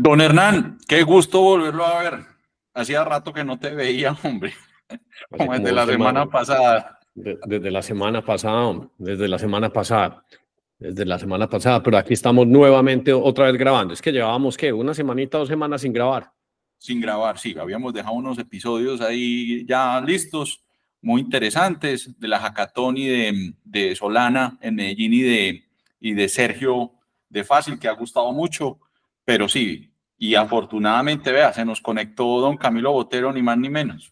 Don Hernán, qué gusto volverlo a ver. Hacía rato que no te veía, hombre. Como desde la semana pasada. desde la semana pasada, desde la semana pasada. Desde la semana pasada, pero aquí estamos nuevamente otra vez grabando. Es que llevábamos, ¿qué? Una semanita, dos semanas sin grabar. Sin grabar, sí. Habíamos dejado unos episodios ahí ya listos, muy interesantes, de la Hackathon y de, de Solana en Medellín y de, y de Sergio de Fácil, que ha gustado mucho. Pero sí, y afortunadamente, vea, se nos conectó don Camilo Botero, ni más ni menos.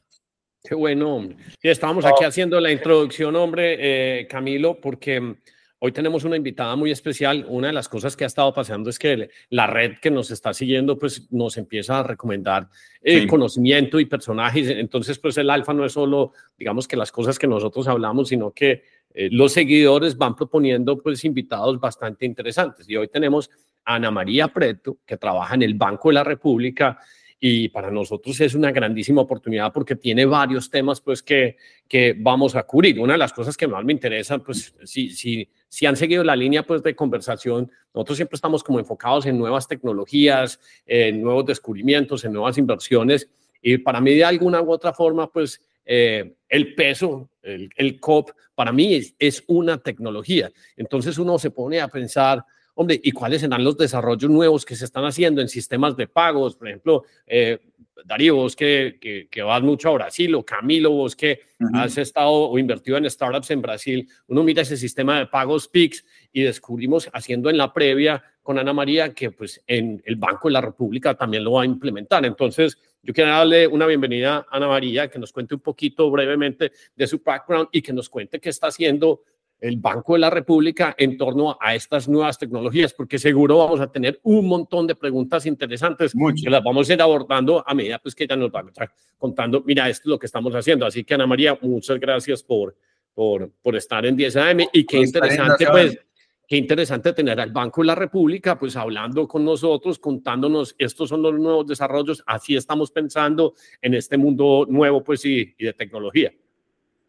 Qué bueno, hombre. Sí, estamos aquí oh. haciendo la introducción, hombre, eh, Camilo, porque Hoy tenemos una invitada muy especial. Una de las cosas que ha estado pasando es que la red que nos está siguiendo, pues nos empieza a recomendar eh, conocimiento y personajes. Entonces, pues el alfa no es solo, digamos que las cosas que nosotros hablamos, sino que eh, los seguidores van proponiendo, pues, invitados bastante interesantes. Y hoy tenemos Ana María Preto, que trabaja en el Banco de la República y para nosotros es una grandísima oportunidad porque tiene varios temas pues que, que vamos a cubrir. Una de las cosas que más me interesan, pues si, si, si han seguido la línea pues de conversación, nosotros siempre estamos como enfocados en nuevas tecnologías, en nuevos descubrimientos, en nuevas inversiones y para mí de alguna u otra forma pues eh, el peso, el, el COP, para mí es, es una tecnología. Entonces uno se pone a pensar, hombre, ¿y cuáles serán los desarrollos nuevos que se están haciendo en sistemas de pagos? Por ejemplo, eh, Darío, vos que, que, vas mucho a Brasil, o Camilo, vos que has estado o invertido en startups en Brasil, uno mira ese sistema de pagos PIX y descubrimos haciendo en la previa con Ana María que pues en el Banco de la República también lo va a implementar. Entonces, yo quiero darle una bienvenida a Ana María, que nos cuente un poquito brevemente de su background y que nos cuente qué está haciendo el Banco de la República en torno a estas nuevas tecnologías, porque seguro vamos a tener un montón de preguntas interesantes que las vamos a ir abordando a medida pues, que ella nos va a estar contando, mira, esto es lo que estamos haciendo. Así que Ana María, muchas gracias por, por, por estar en 10 AM y qué interesante, pues, qué interesante tener al Banco de la República, pues hablando con nosotros, contándonos, estos son los nuevos desarrollos, así estamos pensando en este mundo nuevo, pues, y de tecnología.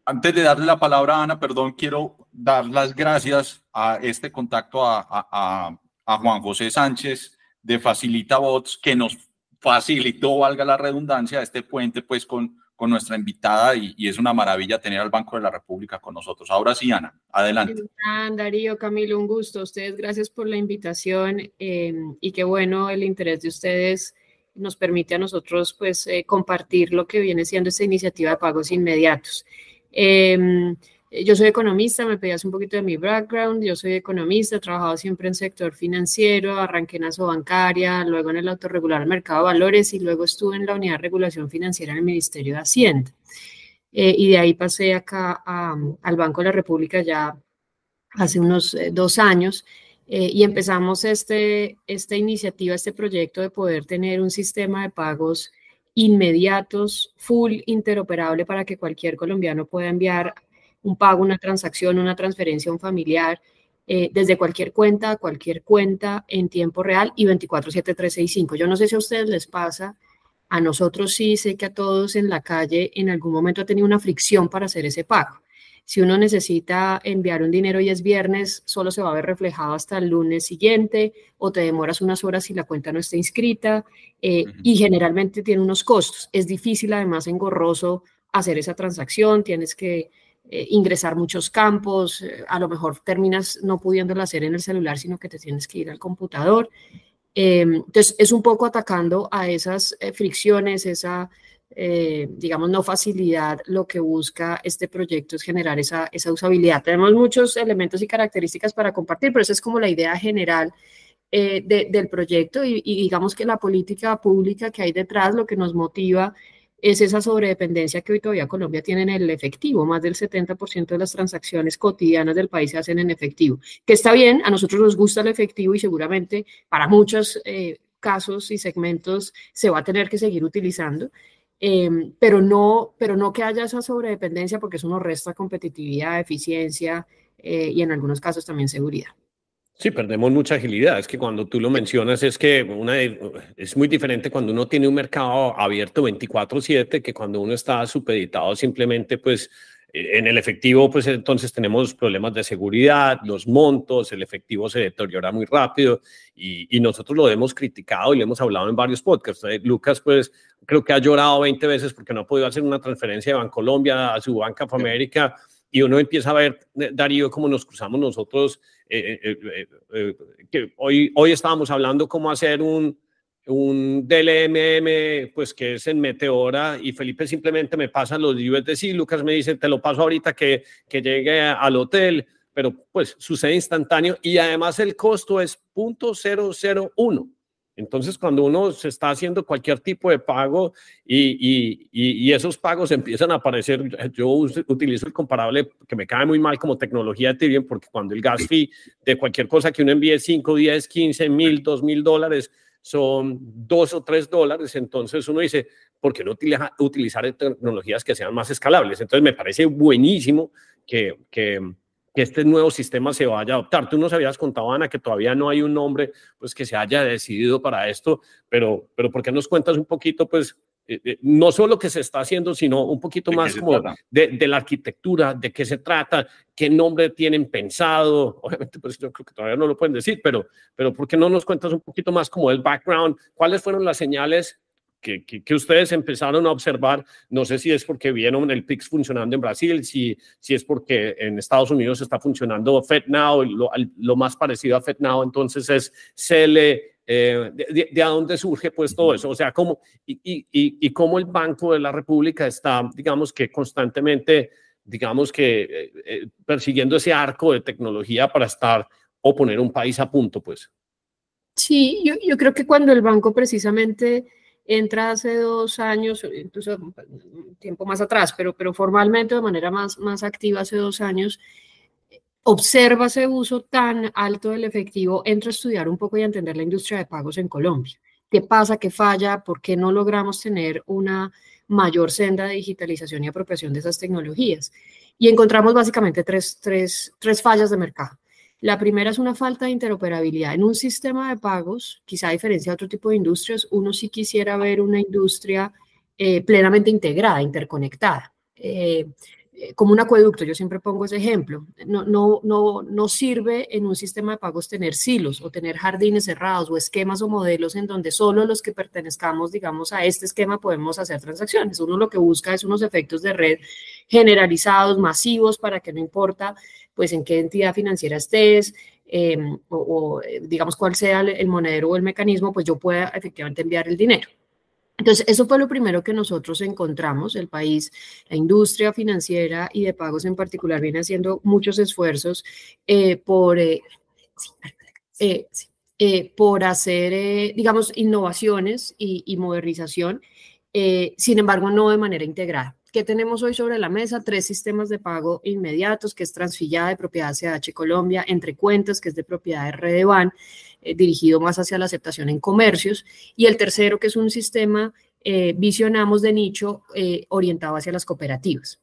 Antes de darle la palabra a Ana, perdón, quiero dar las gracias a este contacto a, Juan José Sánchez de Facilita Bots, que nos facilitó, valga la redundancia, este puente pues con, con nuestra invitada y, es una maravilla tener al Banco de la República con nosotros. Ahora sí, Ana, adelante. Darío, Camilo, un gusto. Ustedes, gracias por la invitación eh, y qué bueno el interés de ustedes nos permite a nosotros pues eh, compartir lo que viene siendo esta iniciativa de pagos inmediatos. Em, yo soy economista, me pedías un poquito de mi background. Yo soy economista, he trabajado siempre en sector financiero, arranqué en Asobancaria, luego en el autorregular mercado de valores y luego estuve en la unidad de regulación financiera en el Ministerio de Hacienda. Eh, y de ahí pasé acá al Banco de la República ya hace unos eh, dos años. Eh, y empezamos este, esta iniciativa, este proyecto de poder tener un sistema de pagos inmediatos, full interoperable para que cualquier colombiano pueda enviar un pago, una transacción, una transferencia a un familiar eh, desde cualquier cuenta cualquier cuenta en tiempo real y 24-7-365. Yo no sé si a ustedes les pasa, a nosotros sí, sé que a todos en la calle en algún momento ha tenido una fricción para hacer ese pago. Si uno necesita enviar un dinero y es viernes, solo se va a ver reflejado hasta el lunes siguiente o te demoras unas horas si la cuenta no está inscrita eh, y generalmente tiene unos costos. Es difícil, además, engorroso hacer esa transacción, tienes que eh, ingresar muchos campos, eh, a lo mejor terminas no pudiéndolo hacer en el celular, sino que te tienes que ir al computador. entonces, es un poco atacando a esas fricciones, esa eh, digamos, no facilidad, lo que busca este proyecto es generar esa, usabilidad. Tenemos muchos elementos y características para compartir, pero esa es como la idea general eh, del proyecto y, digamos que la política pública que hay detrás, lo que nos motiva es esa sobredependencia que hoy todavía Colombia tiene en el efectivo. Más del 70% de las transacciones cotidianas del país se hacen en efectivo, que está bien, a nosotros nos gusta el efectivo y seguramente para muchos eh, casos y segmentos se va a tener que seguir utilizando. Em, pero, no, pero no que haya esa sobredependencia porque eso nos resta competitividad, eficiencia eh, y en algunos casos también seguridad. Sí, perdemos mucha agilidad. Es que cuando tú lo mencionas es que una, es muy diferente cuando uno tiene un mercado abierto 24/7 que cuando uno está supeditado simplemente pues en el efectivo, pues entonces tenemos problemas de seguridad, los montos, el efectivo se deteriora muy rápido y, y nosotros lo hemos criticado y lo hemos hablado en varios podcasts. Eh, Lucas, pues creo que ha llorado 20 veces porque no ha podido hacer una transferencia de Bancolombia a su Banca of America y uno empieza a ver, eh, Darío, cómo nos cruzamos nosotros. Eh, que hoy, hoy estábamos hablando cómo hacer un, un DLMM, pues que es en Meteora, y Felipe simplemente me pasa los USDC, Lucas me dice, te lo paso ahorita que, que llegue al hotel, pero pues sucede instantáneo y además el costo es 0.001. Entonces, cuando uno se está haciendo cualquier tipo de pago y, y, y, esos pagos empiezan a aparecer, yo utilizo el comparable que me cae muy mal como tecnología de Ethereum, porque cuando el gas fee de cualquier cosa que uno envíe 5, 10, 15 mil, 2 mil dólares, son dos o tres dólares, entonces uno dice, ¿por qué no utilizar tecnologías que sean más escalables? Entonces me parece buenísimo que, que, que, este nuevo sistema se vaya a adoptar. Tú nos habías contado, Ana, que todavía no hay un nombre pues, que se haya decidido para esto, pero, pero ¿por qué nos cuentas un poquito, pues, eh, eh, no solo que se está haciendo, sino un poquito más como de, de, la arquitectura, de qué se trata, qué nombre tienen pensado. Obviamente, pues yo creo que todavía no lo pueden decir, pero, pero ¿por qué no nos cuentas un poquito más como el background? ¿Cuáles fueron las señales que, que, ustedes empezaron a observar? No sé si es porque vieron el PIX funcionando en Brasil, si, si es porque en Estados Unidos está funcionando FedNow, lo, lo más parecido a FedNow, entonces es CL eh, de, de, a dónde surge pues todo eso, o sea, cómo, y, y, y, cómo el Banco de la República está, digamos que constantemente, digamos que eh, eh, persiguiendo ese arco de tecnología para estar o poner un país a punto, pues. Sí, yo, yo creo que cuando el banco precisamente entra hace dos años, incluso un tiempo más atrás, pero, pero formalmente de manera más, más activa hace dos años, observa ese uso tan alto del efectivo, entra a estudiar un poco y a entender la industria de pagos en Colombia. ¿Qué pasa? ¿Qué falla? ¿Por qué no logramos tener una mayor senda de digitalización y apropiación de esas tecnologías? Y encontramos básicamente tres, tres, tres fallas de mercado. La primera es una falta de interoperabilidad. En un sistema de pagos, quizá a diferencia de otro tipo de industrias, uno sí quisiera ver una industria eh, plenamente integrada, interconectada. Eh, como un acueducto, yo siempre pongo ese ejemplo, no, no, no, no sirve en un sistema de pagos tener silos o tener jardines cerrados o esquemas o modelos en donde solo los que pertenezcamos, digamos, a este esquema podemos hacer transacciones. Uno lo que busca es unos efectos de red generalizados, masivos, para que no importa pues en qué entidad financiera estés, em, o, eh, digamos cuál sea el monedero o el mecanismo, pues yo pueda efectivamente enviar el dinero. Entonces, eso fue lo primero que nosotros encontramos. El país, la industria financiera y de pagos en particular, viene haciendo muchos esfuerzos eh, por, eh, eh, por hacer, digamos, innovaciones y, y modernización, sin embargo, no de manera integrada. ¿Qué tenemos hoy sobre la mesa? Tres sistemas de pago inmediatos, que es Transfillada de propiedad CH Colombia, Entre Cuentas, que es de propiedad de Redeban, eh, dirigido más hacia la aceptación en comercios, y el tercero, que es un sistema eh, visionamos de nicho eh, orientado hacia las cooperativas.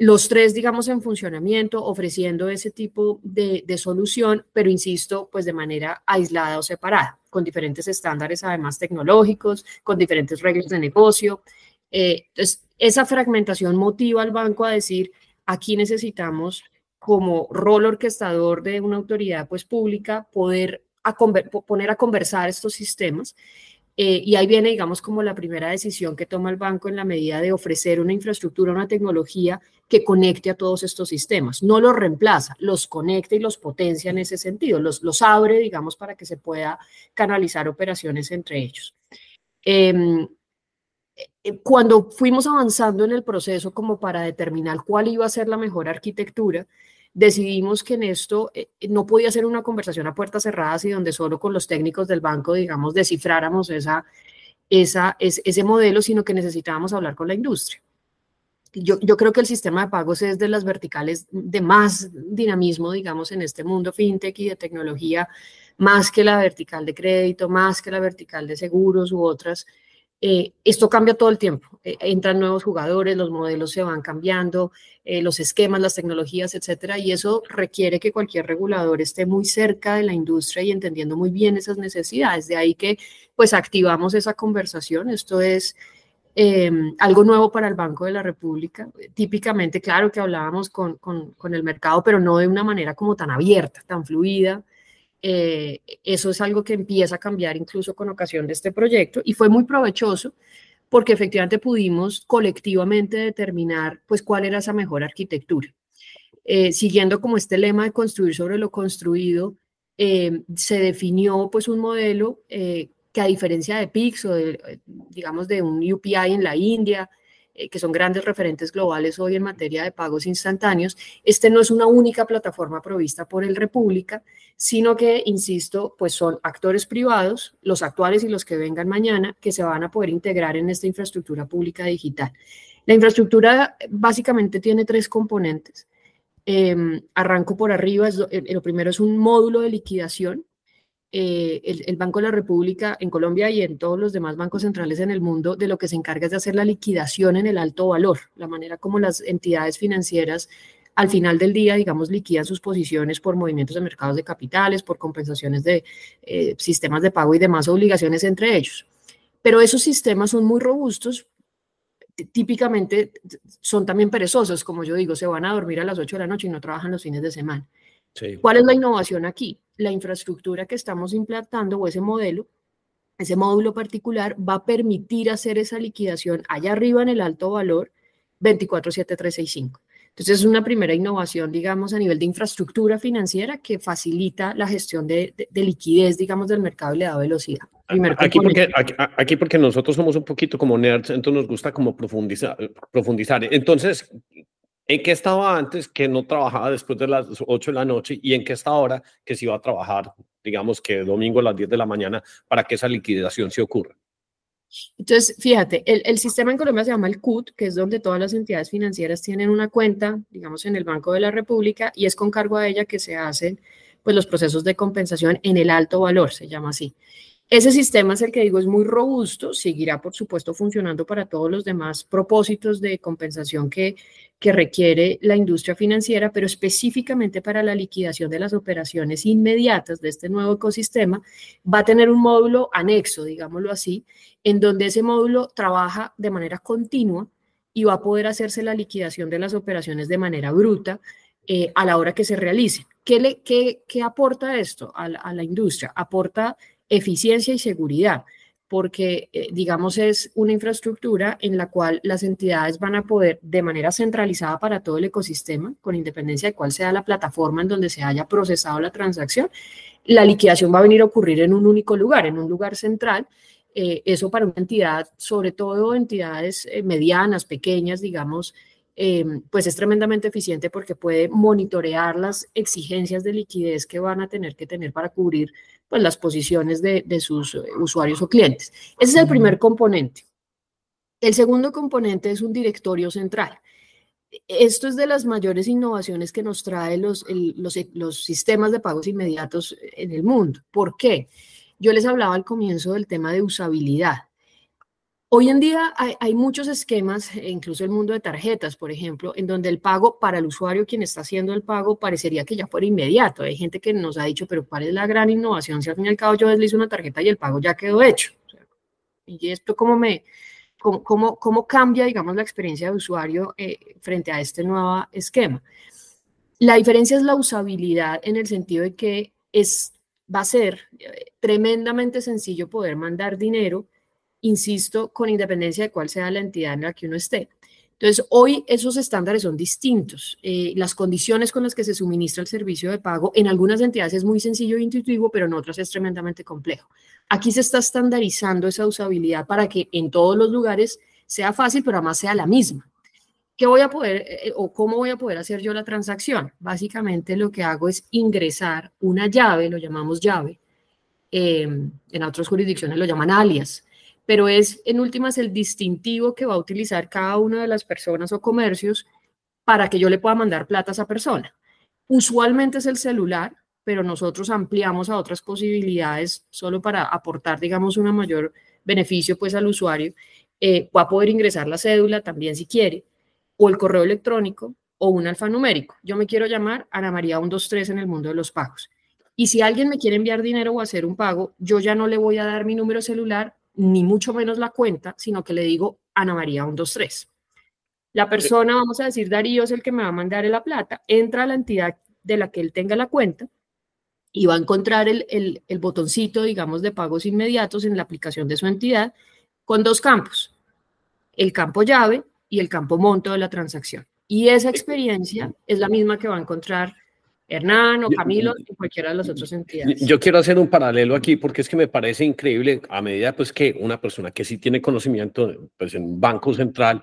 los tres, digamos, en funcionamiento, ofreciendo ese tipo de, de, solución, pero insisto, pues de manera aislada o separada, con diferentes estándares, además tecnológicos, con diferentes reglas de negocio. entonces, esa fragmentación motiva al banco a decir, aquí necesitamos como rol orquestador de una autoridad pues pública poder a poner a conversar estos sistemas. Eh, y ahí viene, digamos, como la primera decisión que toma el banco en la medida de ofrecer una infraestructura, una tecnología que conecte a todos estos sistemas. No los reemplaza, los conecta y los potencia en ese sentido, los, los abre, digamos, para que se pueda canalizar operaciones entre ellos. Em, eh, cuando fuimos avanzando en el proceso como para determinar cuál iba a ser la mejor arquitectura, decidimos que en esto eh, no podía ser una conversación a puertas cerradas y donde solo con los técnicos del banco, digamos, descifráramos esa, esa, ese modelo, sino que necesitábamos hablar con la industria. Yo, yo, creo que el sistema de pagos es de las verticales de más dinamismo, digamos, en este mundo fintech y de tecnología, más que la vertical de crédito, más que la vertical de seguros u otras. Eh, esto cambia todo el tiempo. Eh, entran nuevos jugadores, los modelos se van cambiando, eh, los esquemas, las tecnologías, etcétera, y eso requiere que cualquier regulador esté muy cerca de la industria y entendiendo muy bien esas necesidades. De ahí que, pues, activamos esa conversación. Esto es Em, algo nuevo para el Banco de la República. Típicamente, claro que hablábamos con, con, con, el mercado, pero no de una manera como tan abierta, tan fluida. Eh, eso es algo que empieza a cambiar incluso con ocasión de este proyecto y fue muy provechoso porque efectivamente pudimos colectivamente determinar pues cuál era esa mejor arquitectura. Eh, siguiendo como este lema de construir sobre lo construido, eh, se definió pues un modelo que a diferencia de PIX o digamos de un UPI en la India, eh, que son grandes referentes globales hoy en materia de pagos instantáneos, este no es una única plataforma provista por el República, sino que, insisto, pues son actores privados, los actuales y los que vengan mañana, que se van a poder integrar en esta infraestructura pública digital. La infraestructura básicamente tiene tres componentes. Em, arranco por arriba, lo primero es un módulo de liquidación, eh, el, Banco de la República en Colombia y en todos los demás bancos centrales en el mundo de lo que se encarga es de hacer la liquidación en el alto valor, la manera como las entidades financieras al final del día, digamos, liquidan sus posiciones por movimientos de mercados de capitales, por compensaciones de eh, sistemas de pago y demás obligaciones entre ellos. Pero esos sistemas son muy robustos, típicamente son también perezosos, como yo digo, se van a dormir a las 8 de la noche y no trabajan los fines de semana. ¿Cuál es la innovación aquí? La infraestructura que estamos implantando o ese modelo, ese módulo particular va a permitir hacer esa liquidación allá arriba en el alto valor 247365. Entonces es una primera innovación, digamos, a nivel de infraestructura financiera que facilita la gestión de, liquidez, digamos, del mercado y le da velocidad. aquí porque, aquí, porque nosotros somos un poquito como nerds, entonces nos gusta como profundizar. profundizar. Entonces, ¿En qué estaba antes que no trabajaba después de las 8 de la noche y en qué está ahora que se iba a trabajar, digamos que domingo a las 10 de la mañana para que esa liquidación se ocurra? Entonces, fíjate, el, el, sistema en Colombia se llama el CUT, que es donde todas las entidades financieras tienen una cuenta, digamos, en el Banco de la República, y es con cargo a ella que se hacen pues, los procesos de compensación en el alto valor, se llama así. Ese sistema es el que digo es muy robusto, seguirá por supuesto funcionando para todos los demás propósitos de compensación que, requiere la industria financiera, pero específicamente para la liquidación de las operaciones inmediatas de este nuevo ecosistema, va a tener un módulo anexo, digámoslo así, en donde ese módulo trabaja de manera continua y va a poder hacerse la liquidación de las operaciones de manera bruta eh, a la hora que se realice. ¿Qué, le, qué, aporta esto a la industria? Aporta eficiencia y seguridad, porque, eh, digamos, es una infraestructura en la cual las entidades van a poder, de manera centralizada para todo el ecosistema, con independencia de cuál sea la plataforma en donde se haya procesado la transacción, la liquidación va a venir a ocurrir en un único lugar, en un lugar central. Eh, eso para una entidad, sobre todo entidades eh, medianas, pequeñas, digamos, pues es tremendamente eficiente porque puede monitorear las exigencias de liquidez que van a tener que tener para cubrir pues, las posiciones de, sus eh, usuarios o clientes. Ese es el primer componente. El segundo componente es un directorio central. Esto es de las mayores innovaciones que nos trae los, los, los, sistemas de pagos inmediatos en el mundo. ¿Por qué? Yo les hablaba al comienzo del tema de usabilidad. Hoy en día hay, muchos esquemas, e incluso el mundo de tarjetas, por ejemplo, en donde el pago para el usuario, quien está haciendo el pago, parecería que ya fuera inmediato. Hay gente que nos ha dicho, pero ¿cuál es la gran innovación? Si al fin y al cabo yo deslizo una tarjeta y el pago ya quedó hecho. y esto cómo me, cómo, cómo, cambia, digamos, la experiencia de usuario eh, frente a este nuevo esquema. La diferencia es la usabilidad en el sentido de que es, va a ser eh, tremendamente sencillo poder mandar dinero insisto, con independencia de cuál sea la entidad en la que uno esté. Entonces, hoy esos estándares son distintos. Eh, las condiciones con las que se suministra el servicio de pago en algunas entidades es muy sencillo e intuitivo, pero en otras es tremendamente complejo. Aquí se está estandarizando esa usabilidad para que en todos los lugares sea fácil, pero además sea la misma. ¿Qué voy a poder eh, o cómo voy a poder hacer yo la transacción? Básicamente lo que hago es ingresar una llave, lo llamamos llave, eh, en otras jurisdicciones lo llaman alias pero es en últimas el distintivo que va a utilizar cada una de las personas o comercios para que yo le pueda mandar plata a esa persona. Usualmente es el celular, pero nosotros ampliamos a otras posibilidades solo para aportar, digamos, un mayor beneficio pues al usuario. Eh, va a poder ingresar la cédula también si quiere, o el correo electrónico, o un alfanumérico. Yo me quiero llamar Ana María 123 en el mundo de los pagos. Y si alguien me quiere enviar dinero o hacer un pago, yo ya no le voy a dar mi número celular ni mucho menos la cuenta, sino que le digo Ana María 123. La persona, vamos a decir, Darío es el que me va a mandar la plata, entra a la entidad de la que él tenga la cuenta y va a encontrar el, el, botoncito, digamos, de pagos inmediatos en la aplicación de su entidad con dos campos, el campo llave y el campo monto de la transacción. Y esa experiencia es la misma que va a encontrar Hernán o Camilo en cualquiera de las otras entidades. Yo quiero hacer un paralelo aquí porque es que me parece increíble a medida pues que una persona que sí tiene conocimiento pues en un banco central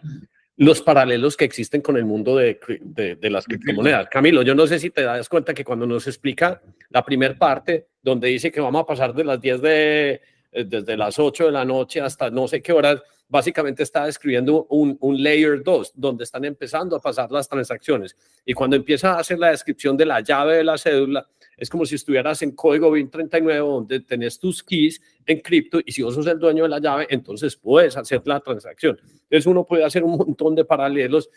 los paralelos que existen con el mundo de, de, las criptomonedas. Camilo, yo no sé si te das cuenta que cuando nos explica la primera parte, donde dice que vamos a pasar de las 10 de, eh, desde las 8 de la noche hasta no sé qué horas, básicamente está describiendo un, layer 2, donde están empezando a pasar las transacciones. Y cuando empieza a hacer la descripción de la llave de la cédula, es como si estuvieras en código 2039, donde tenés tus keys en cripto y si vos sos el dueño de la llave, entonces puedes hacer la transacción. Entonces uno puede hacer un montón de paralelos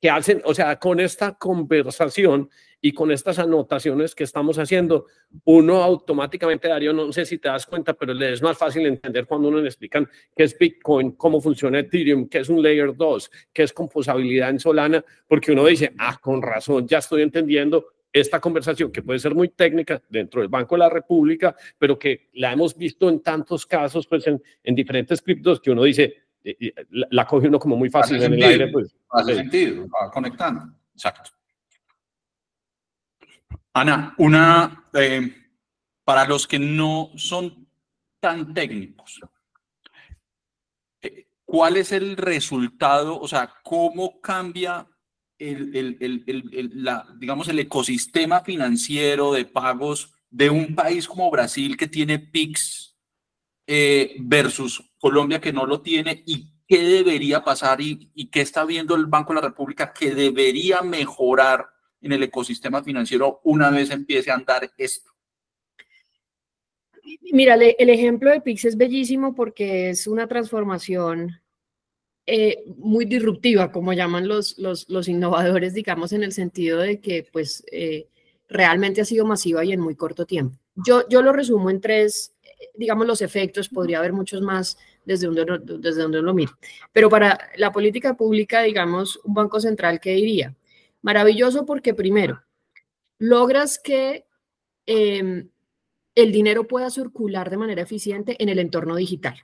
que hacen, o sea, con esta conversación y con estas anotaciones que estamos haciendo, uno automáticamente, Darío, no sé si te das cuenta, pero le es más fácil entender cuando uno le explican qué es Bitcoin, cómo funciona Ethereum, qué es un Layer 2, qué es composabilidad en Solana, porque uno dice, ah, con razón, ya estoy entendiendo esta conversación que puede ser muy técnica dentro del Banco de la República, pero que la hemos visto en tantos casos, pues en, en diferentes criptos que uno dice, eh, eh, la, la, coge uno como muy fácil en el aire. Pues, hace sentido, va conectando. Exacto. Ana, una, eh, para los que no son tan técnicos, ¿cuál es el resultado? O sea, ¿cómo cambia el, el, el, digamos, el ecosistema financiero de pagos de un país como Brasil que tiene PIX eh, versus Colombia que no lo tiene y qué debería pasar y, qué está viendo el Banco de la República que debería mejorar en el ecosistema financiero una vez empiece a andar esto. Mira, el ejemplo de PIX es bellísimo porque es una transformación eh, muy disruptiva, como llaman los, los, los, innovadores, digamos, en el sentido de que pues eh, realmente ha sido masiva y en muy corto tiempo. Yo, yo lo resumo en tres, digamos, los efectos, podría haber muchos más desde donde, desde donde lo mire. Pero para la política pública, digamos, un banco central, ¿qué diría? Maravilloso porque primero, logras que em, el dinero pueda circular de manera eficiente en el entorno digital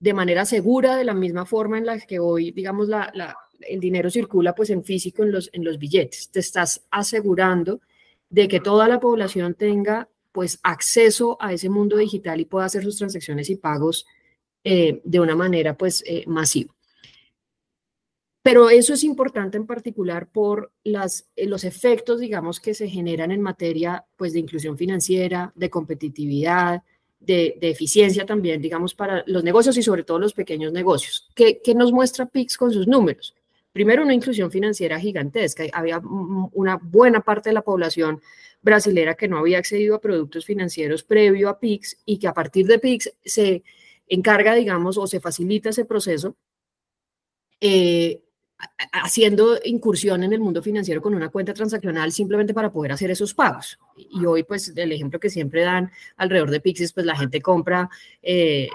de manera segura, de la misma forma en la que hoy, digamos, la, el dinero circula pues en físico en los, en los billetes. Te estás asegurando de que toda la población tenga pues acceso a ese mundo digital y pueda hacer sus transacciones y pagos eh, de una manera pues eh, masiva. Pero eso es importante en particular por las, eh, los efectos, digamos, que se generan en materia pues de inclusión financiera, de competitividad, de, eficiencia también, digamos, para los negocios y sobre todo los pequeños negocios. ¿Qué, nos muestra PIX con sus números? Primero, una inclusión financiera gigantesca. Había una buena parte de la población brasilera que no había accedido a productos financieros previo a PIX y que a partir de PIX se encarga, digamos, o se facilita ese proceso eh, haciendo incursión en el mundo financiero con una cuenta transaccional simplemente para poder hacer esos pagos. Y hoy, pues, el ejemplo que siempre dan alrededor de Pixis, pues la gente compra eh,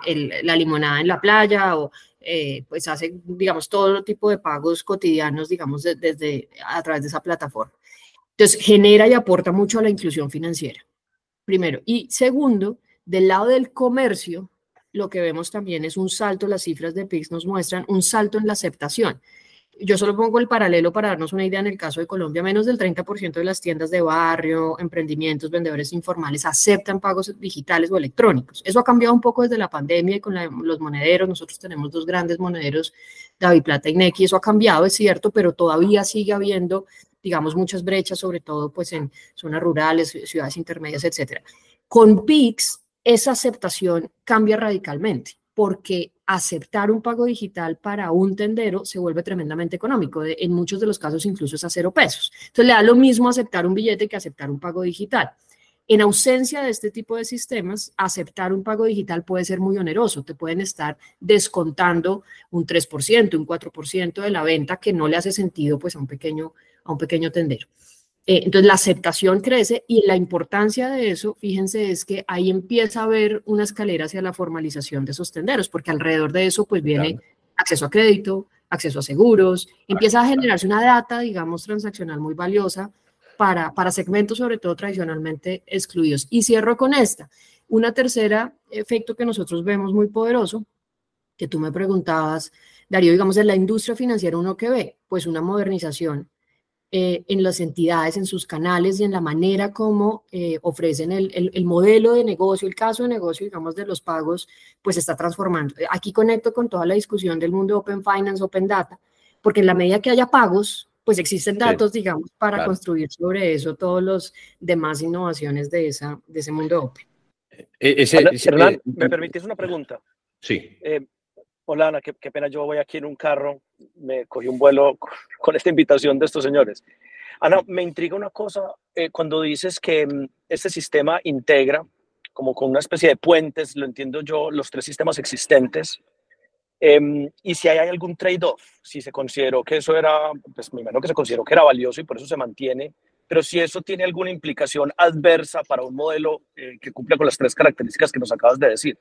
la limonada en la playa o eh, pues hace, digamos, todo tipo de pagos cotidianos, digamos, desde a través de esa plataforma. Entonces, genera y aporta mucho a la inclusión financiera, primero. Y segundo, del lado del comercio, lo que vemos también es un salto, las cifras de Pix nos muestran un salto en la aceptación yo solo pongo el paralelo para darnos una idea en el caso de Colombia, menos del 30% de las tiendas de barrio, emprendimientos, vendedores informales aceptan pagos digitales o electrónicos. Eso ha cambiado un poco desde la pandemia y con los monederos. Nosotros tenemos dos grandes monederos, David Plata y Nequi. Eso ha cambiado, es cierto, pero todavía sigue habiendo, digamos, muchas brechas, sobre todo pues en zonas rurales, ciudades intermedias, etcétera. Con PIX, esa aceptación cambia radicalmente porque aceptar un pago digital para un tendero se vuelve tremendamente económico. en muchos de los casos incluso es a cero pesos. Entonces le da lo mismo aceptar un billete que aceptar un pago digital. En ausencia de este tipo de sistemas, aceptar un pago digital puede ser muy oneroso. Te pueden estar descontando un 3%, un 4% de la venta que no le hace sentido pues, a, un pequeño, a un pequeño tendero. Eh, entonces la aceptación crece y la importancia de eso, fíjense, es que ahí empieza a haber una escalera hacia la formalización de esos tenderos, porque alrededor de eso pues viene acceso a crédito, acceso a seguros, empieza a generarse una data, digamos, transaccional muy valiosa para, para segmentos, sobre todo tradicionalmente excluidos. Y cierro con esta. Una tercera efecto que nosotros vemos muy poderoso, que tú me preguntabas, Darío, digamos, en la industria financiera, ¿uno que ve? Pues una modernización eh, en las entidades, en sus canales y en la manera como eh, ofrecen el, el, modelo de negocio, el caso de negocio, digamos, de los pagos, pues está transformando. Aquí conecto con toda la discusión del mundo Open Finance, Open Data, porque en la medida que haya pagos, pues existen datos, digamos, para construir sobre eso todas las demás innovaciones de, esa, de ese mundo Open. E, ese, Hernán, ¿me permitís una pregunta? Sí. Hola Ana, qué, pena, yo voy aquí en un carro, me cogí un vuelo con esta invitación de estos señores. Ana, me intriga una cosa, eh, cuando dices que mm, este sistema integra como con una especie de puentes, lo entiendo yo, los tres sistemas existentes, em, y si hay algún trade-off, si se consideró que eso era, pues me imagino que se consideró que era valioso y por eso se mantiene, pero si eso tiene alguna implicación adversa para un modelo eh, que cumpla con las tres características que nos acabas de decir.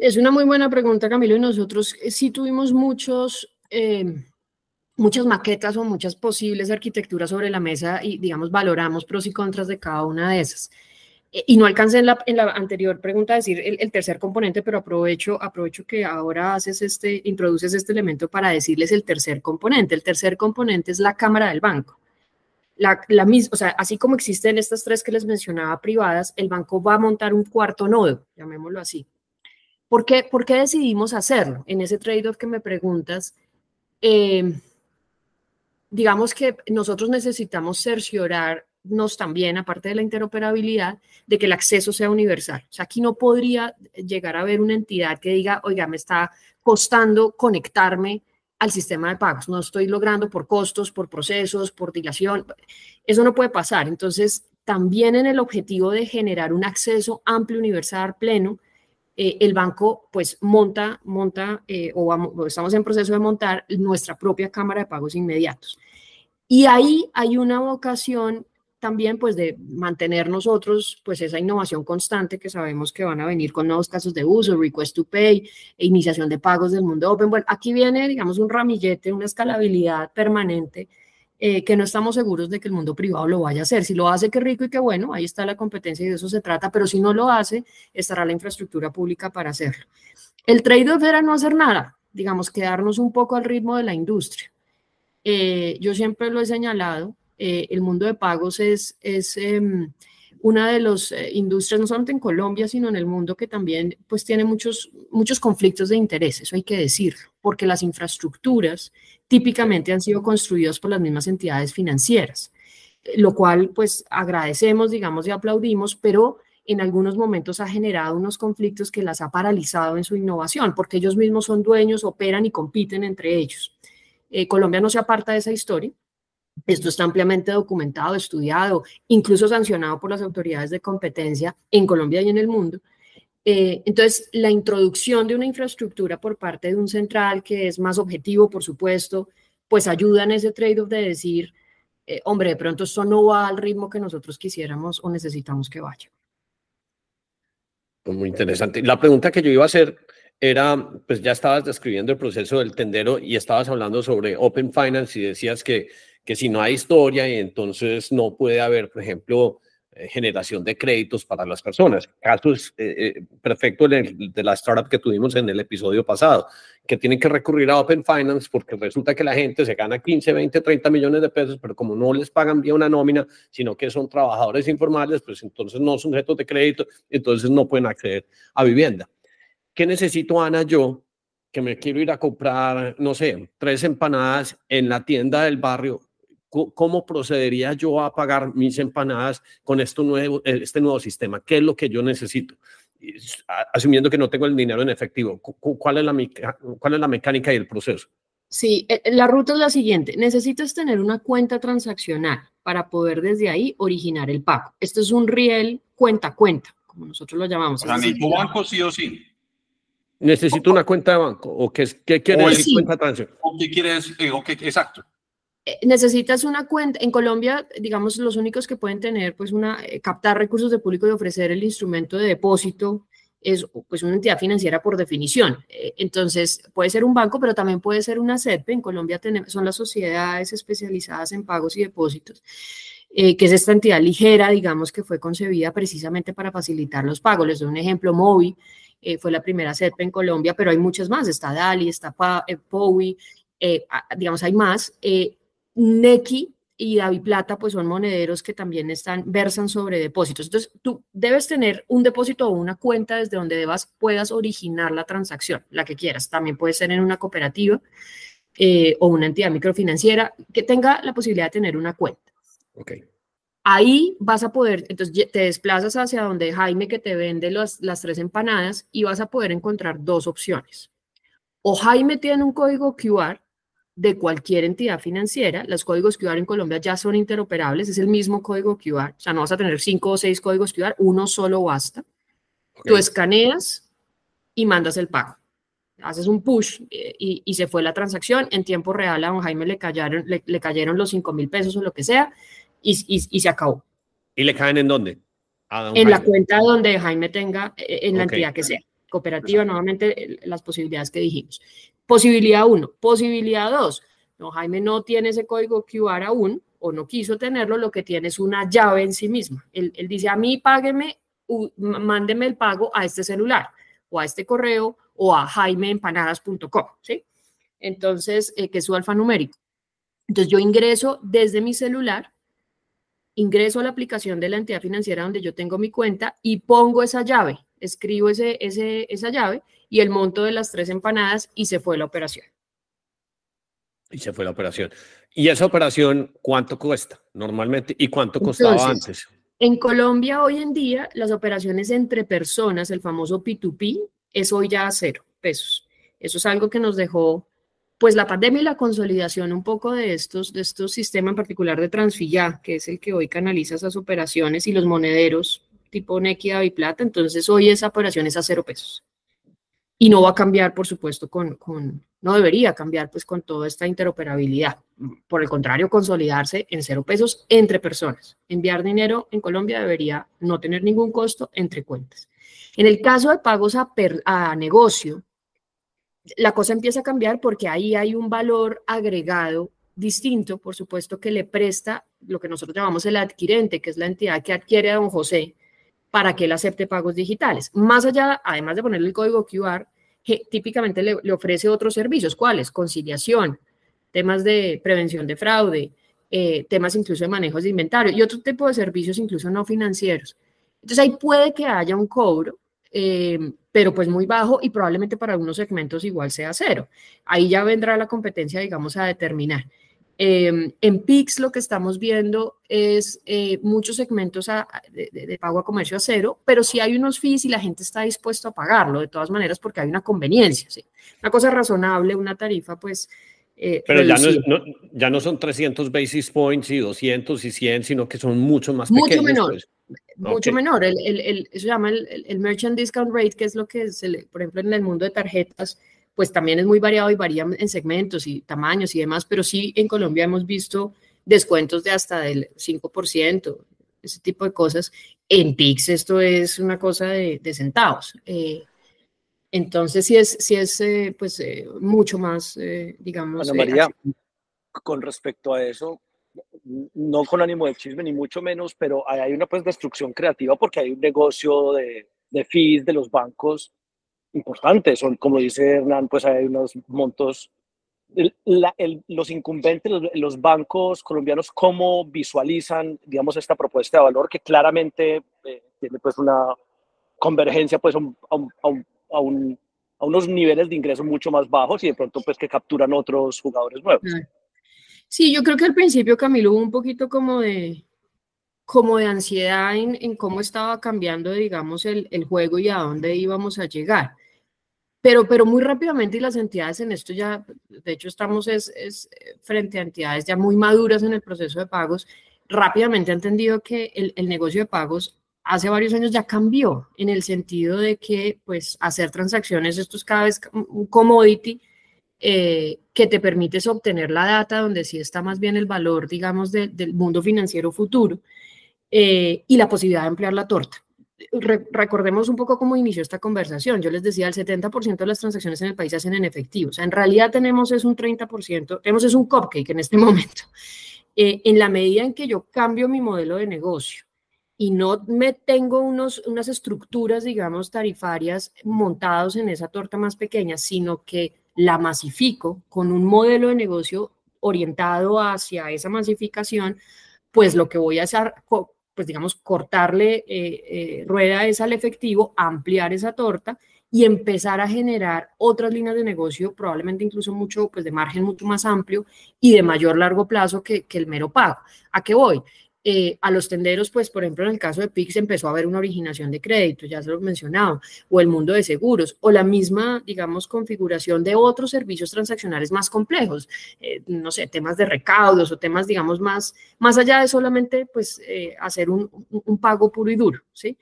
Es una muy buena pregunta, Camilo, y nosotros eh, sí tuvimos muchos, eh, muchas maquetas o muchas posibles arquitecturas sobre la mesa y, digamos, valoramos pros y contras de cada una de esas. Eh, y no alcancé en la, anterior pregunta a decir el, tercer componente, pero aprovecho, aprovecho que ahora haces este, introduces este elemento para decirles el tercer componente. El tercer componente es la cámara del banco. La misma, o sea, así como existen estas tres que les mencionaba privadas, el banco va a montar un cuarto nodo, llamémoslo así, ¿Por qué, decidimos hacerlo? En ese trade-off que me preguntas, eh, digamos que nosotros necesitamos cerciorarnos también, aparte de la interoperabilidad, de que el acceso sea universal. O sea, aquí no podría llegar a haber una entidad que diga, oiga, me está costando conectarme al sistema de pagos. No estoy logrando por costos, por procesos, por dilación. Eso no puede pasar. Entonces, también en el objetivo de generar un acceso amplio, universal, pleno, eh, el banco pues monta, monta eh, o, estamos en proceso de montar nuestra propia cámara de pagos inmediatos. Y ahí hay una vocación también pues de mantener nosotros pues esa innovación constante que sabemos que van a venir con nuevos casos de uso, request to pay, e iniciación de pagos del mundo open. Bueno, aquí viene digamos un ramillete, una escalabilidad permanente eh, que no estamos seguros de que el mundo privado lo vaya a hacer. Si lo hace, qué rico y qué bueno, ahí está la competencia y de eso se trata, pero si no lo hace, estará la infraestructura pública para hacerlo. El trade-off era no hacer nada, digamos, quedarnos un poco al ritmo de la industria. Eh, yo siempre lo he señalado, eh, el mundo de pagos es, es em, una de las industrias, no solamente en Colombia, sino en el mundo, que también pues tiene muchos, muchos conflictos de interés, eso hay que decirlo, porque las infraestructuras típicamente han sido construidos por las mismas entidades financieras, lo cual pues agradecemos, digamos, y aplaudimos, pero en algunos momentos ha generado unos conflictos que las ha paralizado en su innovación, porque ellos mismos son dueños, operan y compiten entre ellos. Eh, Colombia no se aparta de esa historia. Esto está ampliamente documentado, estudiado, incluso sancionado por las autoridades de competencia en Colombia y en el mundo. Eh, entonces, la introducción de una infraestructura por parte de un central que es más objetivo, por supuesto, pues ayuda en ese trade-off de decir, eh, hombre, de pronto esto no va al ritmo que nosotros quisiéramos o necesitamos que vaya. Muy interesante. La pregunta que yo iba a hacer era, pues ya estabas describiendo el proceso del tendero y estabas hablando sobre Open Finance y decías que, que si no hay historia y entonces no puede haber, por ejemplo, generación de créditos para las personas. Caso es eh, eh, perfecto de, la startup que tuvimos en el episodio pasado, que tienen que recurrir a Open Finance porque resulta que la gente se gana 15, 20, 30 millones de pesos, pero como no les pagan bien una nómina, sino que son trabajadores informales, pues entonces no son sujetos de crédito, entonces no pueden acceder a vivienda. ¿Qué necesito, Ana, yo? Que me quiero ir a comprar, no sé, tres empanadas en la tienda del barrio ¿cómo procedería yo a pagar mis empanadas con esto nuevo, eh, este nuevo sistema? ¿Qué es lo que yo necesito? Asumiendo que no tengo el dinero en efectivo, ¿cuál es la, cuál es la mecánica y el proceso? Sí, eh, la ruta es la siguiente. Necesitas tener una cuenta transaccional para poder desde ahí originar el pago. Esto es un riel cuenta-cuenta, como nosotros lo llamamos. O sea, tu banco sí o sí. Necesito una cuenta de banco. ¿O qué, qué quiere decir cuenta transaccional? ¿O qué quieres? Eh, exacto. Eh, necesitas una cuenta. En Colombia, digamos, los únicos que pueden tener, pues, una, eh, captar recursos de público y ofrecer el instrumento de depósito es pues una entidad financiera por definición. Eh, entonces, puede ser un banco, pero también puede ser una SEDPE. En Colombia tenemos, son las sociedades especializadas en pagos y depósitos, que es esta entidad ligera, digamos, que fue concebida precisamente para facilitar los pagos. Les doy un ejemplo, Movi fue la primera SEDPE en Colombia, pero hay muchas más. Está Dali, está Powi, digamos, hay más. Neki y Davi Plata, pues son monederos que también están, versan sobre depósitos. Entonces, tú debes tener un depósito o una cuenta desde donde debas, puedas originar la transacción, la que quieras. También puede ser en una cooperativa eh, o una entidad microfinanciera que tenga la posibilidad de tener una cuenta. Ok. Ahí vas a poder, entonces te desplazas hacia donde Jaime que te vende las tres empanadas y vas a poder encontrar dos opciones. O Jaime tiene un código QR de cualquier entidad financiera. Los códigos QR en Colombia ya son interoperables, es el mismo código QR, o sea, no vas a tener cinco o seis códigos QR, uno solo basta. Tú escaneas y mandas el pago. Haces un push eh, y, se fue la transacción. En tiempo real a don Jaime le cayeron, le, cayeron los cinco mil pesos o lo que sea y, se acabó. ¿Y le caen en dónde? en la cuenta donde Jaime tenga, eh, en la entidad que sea. Cooperativa, nuevamente, las posibilidades que dijimos. Posibilidad 1. Posibilidad 2. No, Jaime no tiene ese código QR aún o no quiso tenerlo, lo que tiene es una llave en sí misma. Él, dice, a mí págueme, mándeme el pago a este celular o a este correo o a jaimeempanadas.com, ¿sí? Entonces, eh, que es su alfanumérico. Entonces, yo ingreso desde mi celular, ingreso a la aplicación de la entidad financiera donde yo tengo mi cuenta y pongo esa llave, escribo ese, ese, esa llave y el monto de las tres empanadas y se fue la operación. Y se fue la operación. ¿Y esa operación cuánto cuesta normalmente y cuánto costaba antes? En Colombia hoy en día las operaciones entre personas, el famoso P2P, es hoy ya a cero pesos. Eso es algo que nos dejó pues la pandemia y la consolidación un poco de estos, de estos sistemas en particular de Transfilla, que es el que hoy canaliza esas operaciones y los monederos tipo Nequia y Plata, entonces hoy esa operación es a cero pesos y no va a cambiar, por supuesto, con, con, no debería cambiar pues con toda esta interoperabilidad. Por el contrario, consolidarse en cero pesos entre personas. Enviar dinero en Colombia debería no tener ningún costo entre cuentas. En el caso de pagos a, a negocio, la cosa empieza a cambiar porque ahí hay un valor agregado distinto, por supuesto, que le presta lo que nosotros llamamos el adquirente, que es la entidad que adquiere a don José para que él acepte pagos digitales. Más allá, además de ponerle el código QR, típicamente le, ofrece otros servicios. ¿Cuáles? Conciliación, temas de prevención de fraude, eh, temas incluso de manejos de inventario y otro tipo de servicios incluso no financieros. Entonces ahí puede que haya un cobro, eh, pero pues muy bajo y probablemente para algunos segmentos igual sea cero. Ahí ya vendrá la competencia, digamos, a determinar. Em, en PIX lo que estamos viendo es eh, muchos segmentos de, pago a comercio a cero, pero sí hay unos fees y la gente está dispuesto a pagarlo de todas maneras porque hay una conveniencia. ¿sí? Una cosa razonable, una tarifa pues... Eh, pero ya no, ya no, son 300 basis points y 200 y 100, sino que son mucho más mucho Menor. Pues. Mucho menor. El, el, el, eso se llama el, Merchant Discount Rate, que es lo que, se por ejemplo, en el mundo de tarjetas, pues también es muy variado y varía en segmentos y tamaños y demás, pero sí en Colombia hemos visto descuentos de hasta del 5%, ese tipo de cosas. En PIX esto es una cosa de, centavos. Eh, entonces sí es, sí es eh, pues eh, mucho más, digamos. Ana María, con respecto a eso, no con ánimo de chisme ni mucho menos, pero hay una pues destrucción creativa porque hay un negocio de, de fees de los bancos importantes. Son, como dice Hernán, pues hay unos montos. los incumbentes, los, bancos colombianos, ¿cómo visualizan, digamos, esta propuesta de valor que claramente eh, tiene pues una convergencia pues a, a, unos niveles de ingreso mucho más bajos y de pronto pues que capturan otros jugadores nuevos? Sí, yo creo que al principio, Camilo, hubo un poquito como de, como de ansiedad en, cómo estaba cambiando, digamos, el, el, juego y a dónde íbamos a llegar. Pero, pero muy rápidamente y las entidades en esto ya, de hecho estamos es, eh, frente a entidades ya muy maduras en el proceso de pagos, rápidamente han entendido que el, el, negocio de pagos hace varios años ya cambió en el sentido de que pues hacer transacciones, esto es cada vez un commodity eh, que te permites obtener la data donde sí está más bien el valor, digamos, del mundo financiero futuro eh, y la posibilidad de ampliar la torta. Recordemos un poco cómo inició esta conversación. Yo les decía, el 70% de las transacciones en el país se hacen en efectivo. O sea, en realidad tenemos es un 30%, tenemos es un cupcake en este momento. Eh, en la medida en que yo cambio mi modelo de negocio y no me tengo unos, unas estructuras, digamos, tarifarias montados en esa torta más pequeña, sino que la masifico con un modelo de negocio orientado hacia esa masificación, pues lo que voy a hacer, pues digamos, cortarle eh, eh, rueda es al efectivo, ampliar esa torta y empezar a generar otras líneas de negocio, probablemente incluso mucho, pues de margen mucho más amplio y de mayor largo plazo que, que el mero pago. ¿A qué voy? Eh, a los tenderos, pues por ejemplo en el caso de PIX empezó a haber una originación de crédito, ya se lo he mencionado, o el mundo de seguros, o la misma, digamos, configuración de otros servicios transaccionales más complejos, eh, no sé, temas de recaudos o temas, digamos, más, más allá de solamente, pues, eh, hacer un, pago puro y duro, ¿sí?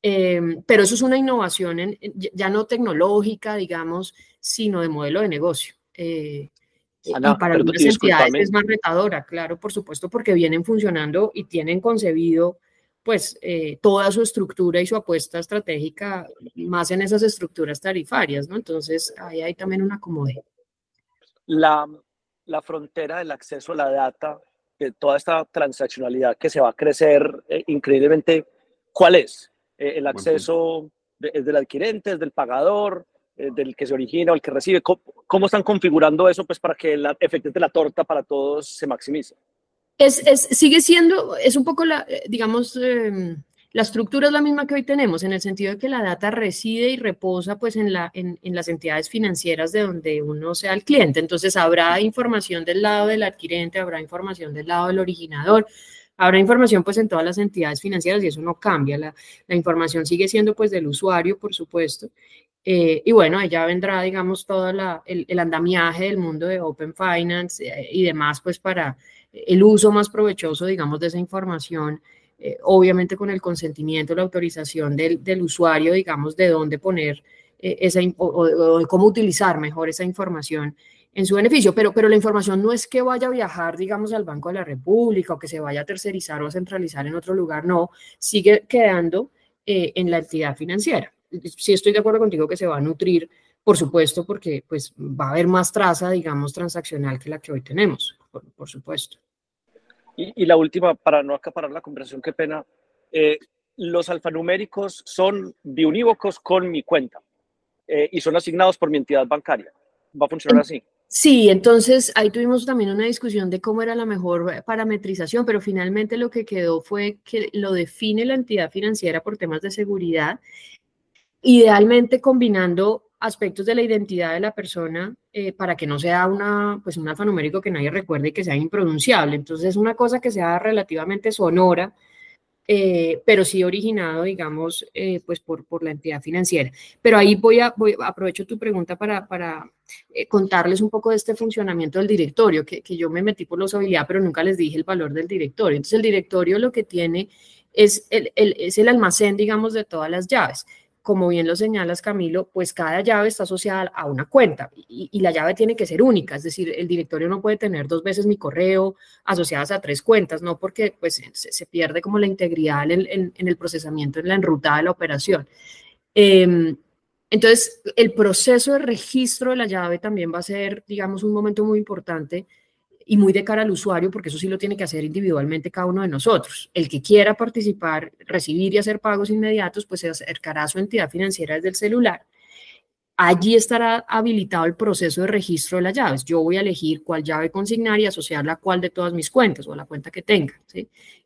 Em, pero eso es una innovación ya no tecnológica, digamos, sino de modelo de negocio. Eh, y para algunas entidades es más retadora, claro, por supuesto, porque vienen funcionando y tienen concebido pues eh, toda su estructura y su apuesta estratégica más en esas estructuras tarifarias, ¿no? Entonces, ahí hay también una comodidad. La, la frontera del acceso a la data, de toda esta transaccionalidad que se va a crecer eh, increíblemente, ¿cuál es? el acceso es del adquirente, es del pagador, eh, del que se origina o el que recibe. ¿Cómo, están configurando eso pues, para que efecto de la torta para todos se maximice? Es, es, sigue siendo, es un poco la, eh, digamos, em, la estructura es la misma que hoy tenemos, en el sentido de que la data reside y reposa pues en, la, en, en, las entidades financieras de donde uno sea el cliente. Entonces habrá información del lado del adquirente, habrá información del lado del originador, habrá información pues en todas las entidades financieras y eso no cambia. La, la información sigue siendo pues del usuario, por supuesto, eh, y bueno, allá vendrá, digamos, todo el, andamiaje del mundo de Open Finance eh, y demás, pues para el uso más provechoso, digamos, de esa información, eh, obviamente con el consentimiento, la autorización del, usuario, digamos, de dónde poner esa, o, cómo utilizar mejor esa información en su beneficio, pero, pero la información no es que vaya a viajar, digamos, al Banco de la República o que se vaya a tercerizar o a centralizar en otro lugar, no, sigue quedando en la entidad financiera sí estoy de acuerdo contigo que se va a nutrir, por supuesto, porque pues va a haber más traza, digamos, transaccional que la que hoy tenemos, por, supuesto. Y, la última, para no acaparar la conversación, qué pena, eh, los alfanuméricos son biunívocos con mi cuenta eh, y son asignados por mi entidad bancaria. ¿Va a funcionar así? Sí, entonces ahí tuvimos también una discusión de cómo era la mejor parametrización, pero finalmente lo que quedó fue que lo define la entidad financiera por temas de seguridad idealmente combinando aspectos de la identidad de la persona eh, para que no sea una, pues un alfanumérico que nadie recuerde y que sea impronunciable. Entonces es una cosa que sea relativamente sonora, eh, pero sí originado, digamos, eh, pues por, por la entidad financiera. Pero ahí voy a, voy, aprovecho tu pregunta para, para contarles un poco de este funcionamiento del directorio, que, que yo me metí por la usabilidad, pero nunca les dije el valor del directorio. Entonces el directorio lo que tiene es el, el, es el almacén, digamos, de todas las llaves como bien lo señalas Camilo, pues cada llave está asociada a una cuenta y, la llave tiene que ser única, es decir, el directorio no puede tener dos veces mi correo asociadas a tres cuentas, no porque pues se, pierde como la integridad en, el procesamiento, en la enrutada de la operación. Em, entonces, el proceso de registro de la llave también va a ser, digamos, un momento muy importante y muy de cara al usuario, porque eso sí lo tiene que hacer individualmente cada uno de nosotros. El que quiera participar, recibir y hacer pagos inmediatos, pues se acercará a su entidad financiera desde el celular. Allí estará habilitado el proceso de registro de las llaves. Yo voy a elegir cuál llave consignar y asociarla a cuál de todas mis cuentas o a la cuenta que tenga.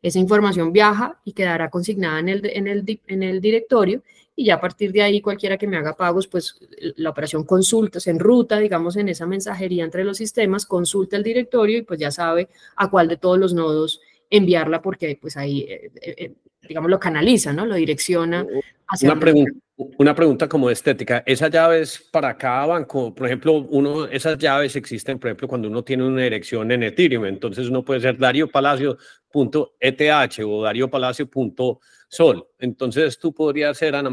Esa información viaja y quedará consignada en el, en el, en el directorio y ya a partir de ahí cualquiera que me haga pagos, pues la operación consulta, se enruta, digamos, en esa mensajería entre los sistemas, consulta el directorio y pues ya sabe a cuál de todos los nodos enviarla porque pues ahí, eh, eh, eh, digamos, lo canaliza, ¿no? Lo direcciona hacia una, pregunta, Una pregunta como estética. ¿Esas llaves para cada banco, por ejemplo, uno, esas llaves existen, por ejemplo, cuando uno tiene una dirección en Ethereum, entonces uno puede ser dariopalacio.eth o dariopalacio.sol. Entonces tú podrías ser Ana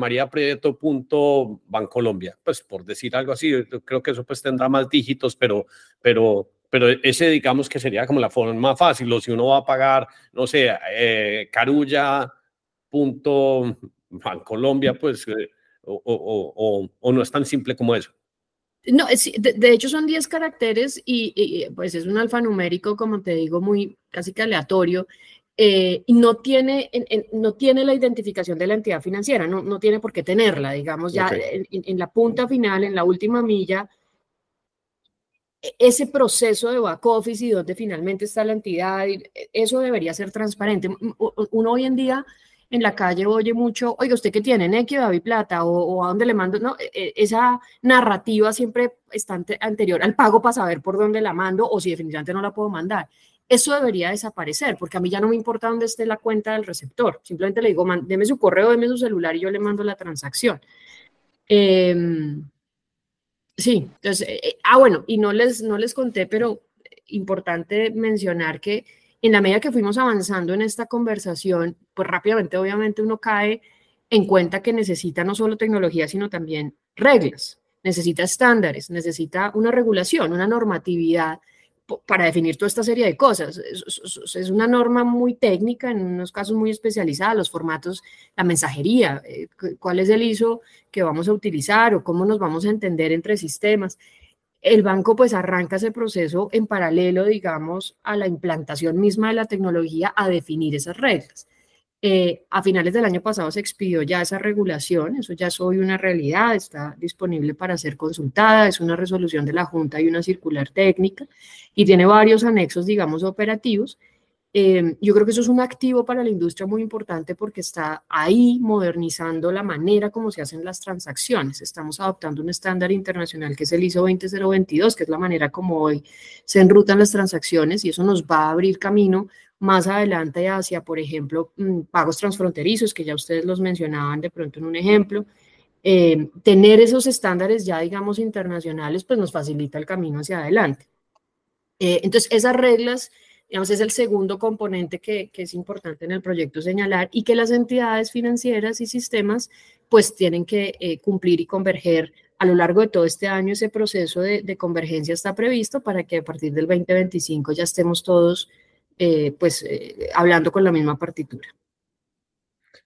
pues por decir algo así, creo que eso pues tendrá más dígitos, pero, pero, pero ese digamos que sería como la forma más fácil, o si uno va a pagar, no sé, eh, carulla. Colombia, pues, eh, o, no es tan simple como eso. No, de, hecho son 10 caracteres y, pues es un alfanumérico, como te digo, muy casi que aleatorio. Eh, y no tiene, no tiene la identificación de la entidad financiera, no, no tiene por qué tenerla, digamos, ya en, la punta final, en la última milla, e, ese proceso de back office y donde finalmente está la entidad, eso debería ser transparente. Uno hoy en día en la calle oye mucho, oiga, ¿usted qué tiene? ¿Nequi, David Plata? O, a dónde le mando? No, e, e, esa narrativa siempre está anterior al pago para saber por dónde la mando o si definitivamente no la puedo mandar. Eso debería desaparecer, porque a mí ya no me importa dónde esté la cuenta del receptor. Simplemente le digo, deme su correo, deme su celular y yo le mando la transacción. Em, sí, entonces, eh, eh, ah, bueno, y no les, no les conté, pero importante mencionar que en la medida que fuimos avanzando en esta conversación, pues rápidamente obviamente uno cae en cuenta que necesita no solo tecnología, sino también reglas, necesita estándares, necesita una regulación, una normatividad para definir toda esta serie de cosas. Es, una norma muy técnica, en unos casos muy especializada, los formatos, la mensajería, eh, cuál es el ISO que vamos a utilizar o cómo nos vamos a entender entre sistemas el banco pues arranca ese proceso en paralelo, digamos, a la implantación misma de la tecnología a definir esas reglas. Eh, a finales del año pasado se expidió ya esa regulación, eso ya es hoy una realidad, está disponible para ser consultada, es una resolución de la Junta y una circular técnica y tiene varios anexos, digamos, operativos Em, yo creo que eso es un activo para la industria muy importante porque está ahí modernizando la manera como se hacen las transacciones. Estamos adoptando un estándar internacional que es el ISO 20022, que es la manera como hoy se enrutan las transacciones y eso nos va a abrir camino más adelante hacia, por ejemplo, mm, pagos transfronterizos, que ya ustedes los mencionaban de pronto en un ejemplo. Em, tener esos estándares ya, digamos, internacionales, pues nos facilita el camino hacia adelante. Eh, entonces, esas reglas Es el segundo componente que, es importante en el proyecto señalar y que las entidades financieras y sistemas pues tienen que eh, cumplir y converger a lo largo de todo este año. Ese proceso de, convergencia está previsto para que a partir del 2025 ya estemos todos eh, pues eh, hablando con la misma partitura.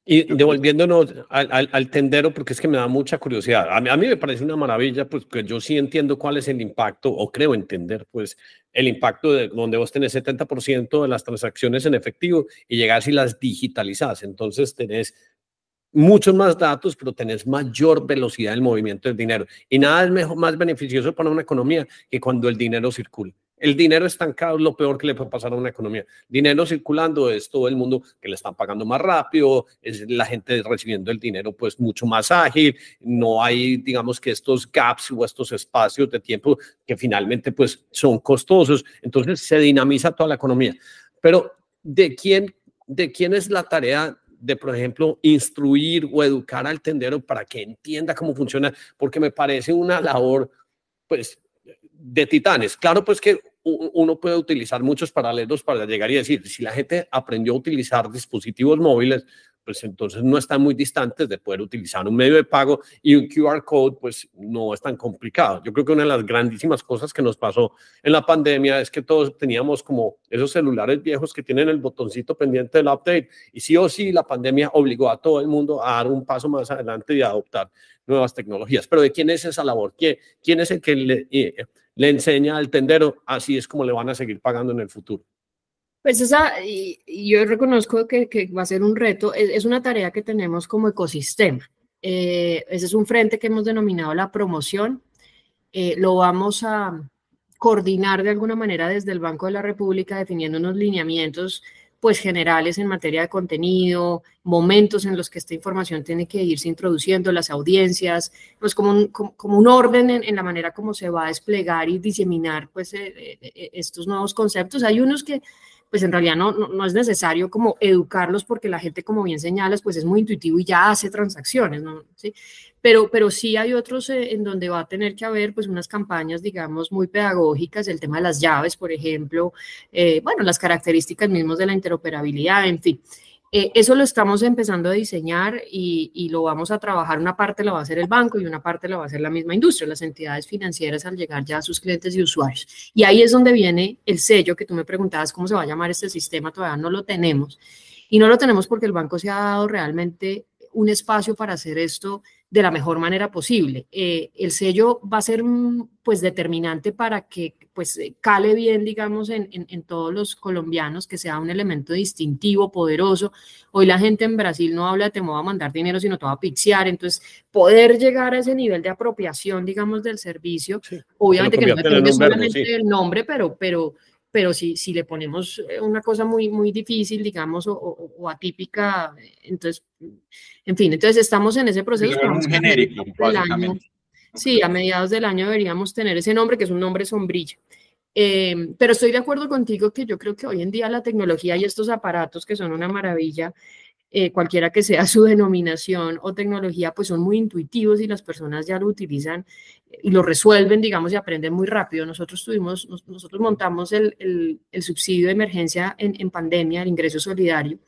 Y devolviéndonos al, tendero, porque es que me da mucha curiosidad. A mí, a mí, me parece una maravilla, pues que yo sí entiendo cuál es el impacto, o creo entender, pues, el impacto de donde vos tenés 70% de las transacciones en efectivo y llegas y las digitalizas. Entonces tenés muchos más datos, pero tenés mayor velocidad del movimiento del dinero. Y nada es mejor, más beneficioso para una economía que cuando el dinero circula. El dinero estancado es lo peor que le puede pasar a una economía. Dinero circulando es todo el mundo que le están pagando más rápido, es la gente recibiendo el dinero pues mucho más ágil, no hay digamos que estos gaps o estos espacios de tiempo que finalmente pues son costosos, entonces se dinamiza toda la economía. Pero ¿de quién, de quién es la tarea de, por ejemplo, instruir o educar al tendero para que entienda cómo funciona? Porque me parece una labor pues de titanes. Claro, pues que uno puede utilizar muchos paralelos para llegar y decir, si la gente aprendió a utilizar dispositivos móviles, pues entonces no están muy distantes de poder utilizar un medio de pago y un QR code, pues no es tan complicado. Yo creo que una de las grandísimas cosas que nos pasó en la pandemia es que todos teníamos como esos celulares viejos que tienen el botoncito pendiente del update y sí o sí la pandemia obligó a todo el mundo a dar un paso más adelante y a adoptar nuevas tecnologías. Pero ¿de quién es esa labor? ¿Quién, es el que le, eh, le enseña al tendero? Así es como le van a seguir pagando en el futuro. Pues esa, y, yo reconozco que, va a ser un reto, es, una tarea que tenemos como ecosistema. Eh, ese es un frente que hemos denominado la promoción. Eh, lo vamos a coordinar de alguna manera desde el Banco de la República, definiendo unos lineamientos pues generales en materia de contenido, momentos en los que esta información tiene que irse introduciendo, las audiencias, pues como un, como, un orden en, la manera como se va a desplegar y diseminar pues eh, estos nuevos conceptos. Hay unos que pues en realidad no, no, es necesario como educarlos porque la gente, como bien señalas, pues es muy intuitivo y ya hace transacciones, ¿no? ¿Sí? Pero, pero sí hay otros eh, en donde va a tener que haber pues unas campañas, digamos, muy pedagógicas, el tema de las llaves, por ejemplo, eh, bueno, las características mismas de la interoperabilidad, en fin. Eh, eso lo estamos empezando a diseñar y, lo vamos a trabajar. Una parte la va a hacer el banco y una parte la va a hacer la misma industria, las entidades financieras al llegar ya a sus clientes y usuarios. Y ahí es donde viene el sello que tú me preguntabas cómo se va a llamar este sistema, todavía no lo tenemos. Y no lo tenemos porque el banco se ha dado realmente un espacio para hacer esto de la mejor manera posible. Eh, el sello va a ser pues determinante para que pues eh, cale bien, digamos, en, en, todos los colombianos, que sea un elemento distintivo, poderoso. Hoy la gente en Brasil no habla de te voy a mandar dinero, sino te va a pixear. Entonces, poder llegar a ese nivel de apropiación, digamos, del servicio, obviamente que no depende solamente del nombre, pero, pero, pero si, si le ponemos eh, una cosa muy, muy difícil, digamos, o, atípica, entonces, en fin, entonces estamos en ese proceso. un genérico, sí, a mediados del año deberíamos tener ese nombre, que es un nombre sombrilla. Eh, pero estoy de acuerdo contigo que yo creo que hoy en día la tecnología y estos aparatos que son una maravilla, eh, cualquiera que sea su denominación o tecnología, pues son muy intuitivos y las personas ya lo utilizan y lo resuelven, digamos, y aprenden muy rápido. Nosotros tuvimos, nosotros montamos el, el, subsidio de emergencia en, en, pandemia, el ingreso solidario,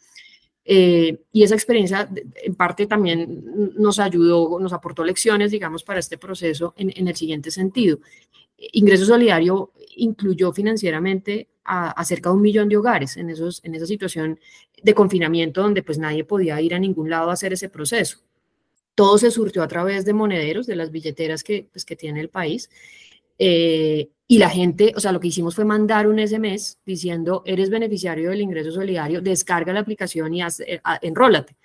eh, y esa experiencia en parte también nos ayudó, nos aportó lecciones, digamos, para este proceso en, en el siguiente sentido. Ingreso solidario incluyó financieramente a, cerca de un millón de hogares en, esos, en esa situación de confinamiento donde pues nadie podía ir a ningún lado a hacer ese proceso. Todo se surtió a través de monederos, de las billeteras que, pues, que tiene el país. Eh, y la gente, o sea, lo que hicimos fue mandar un SMS diciendo, eres beneficiario del ingreso solidario, descarga la aplicación y haz, eh, enrólate.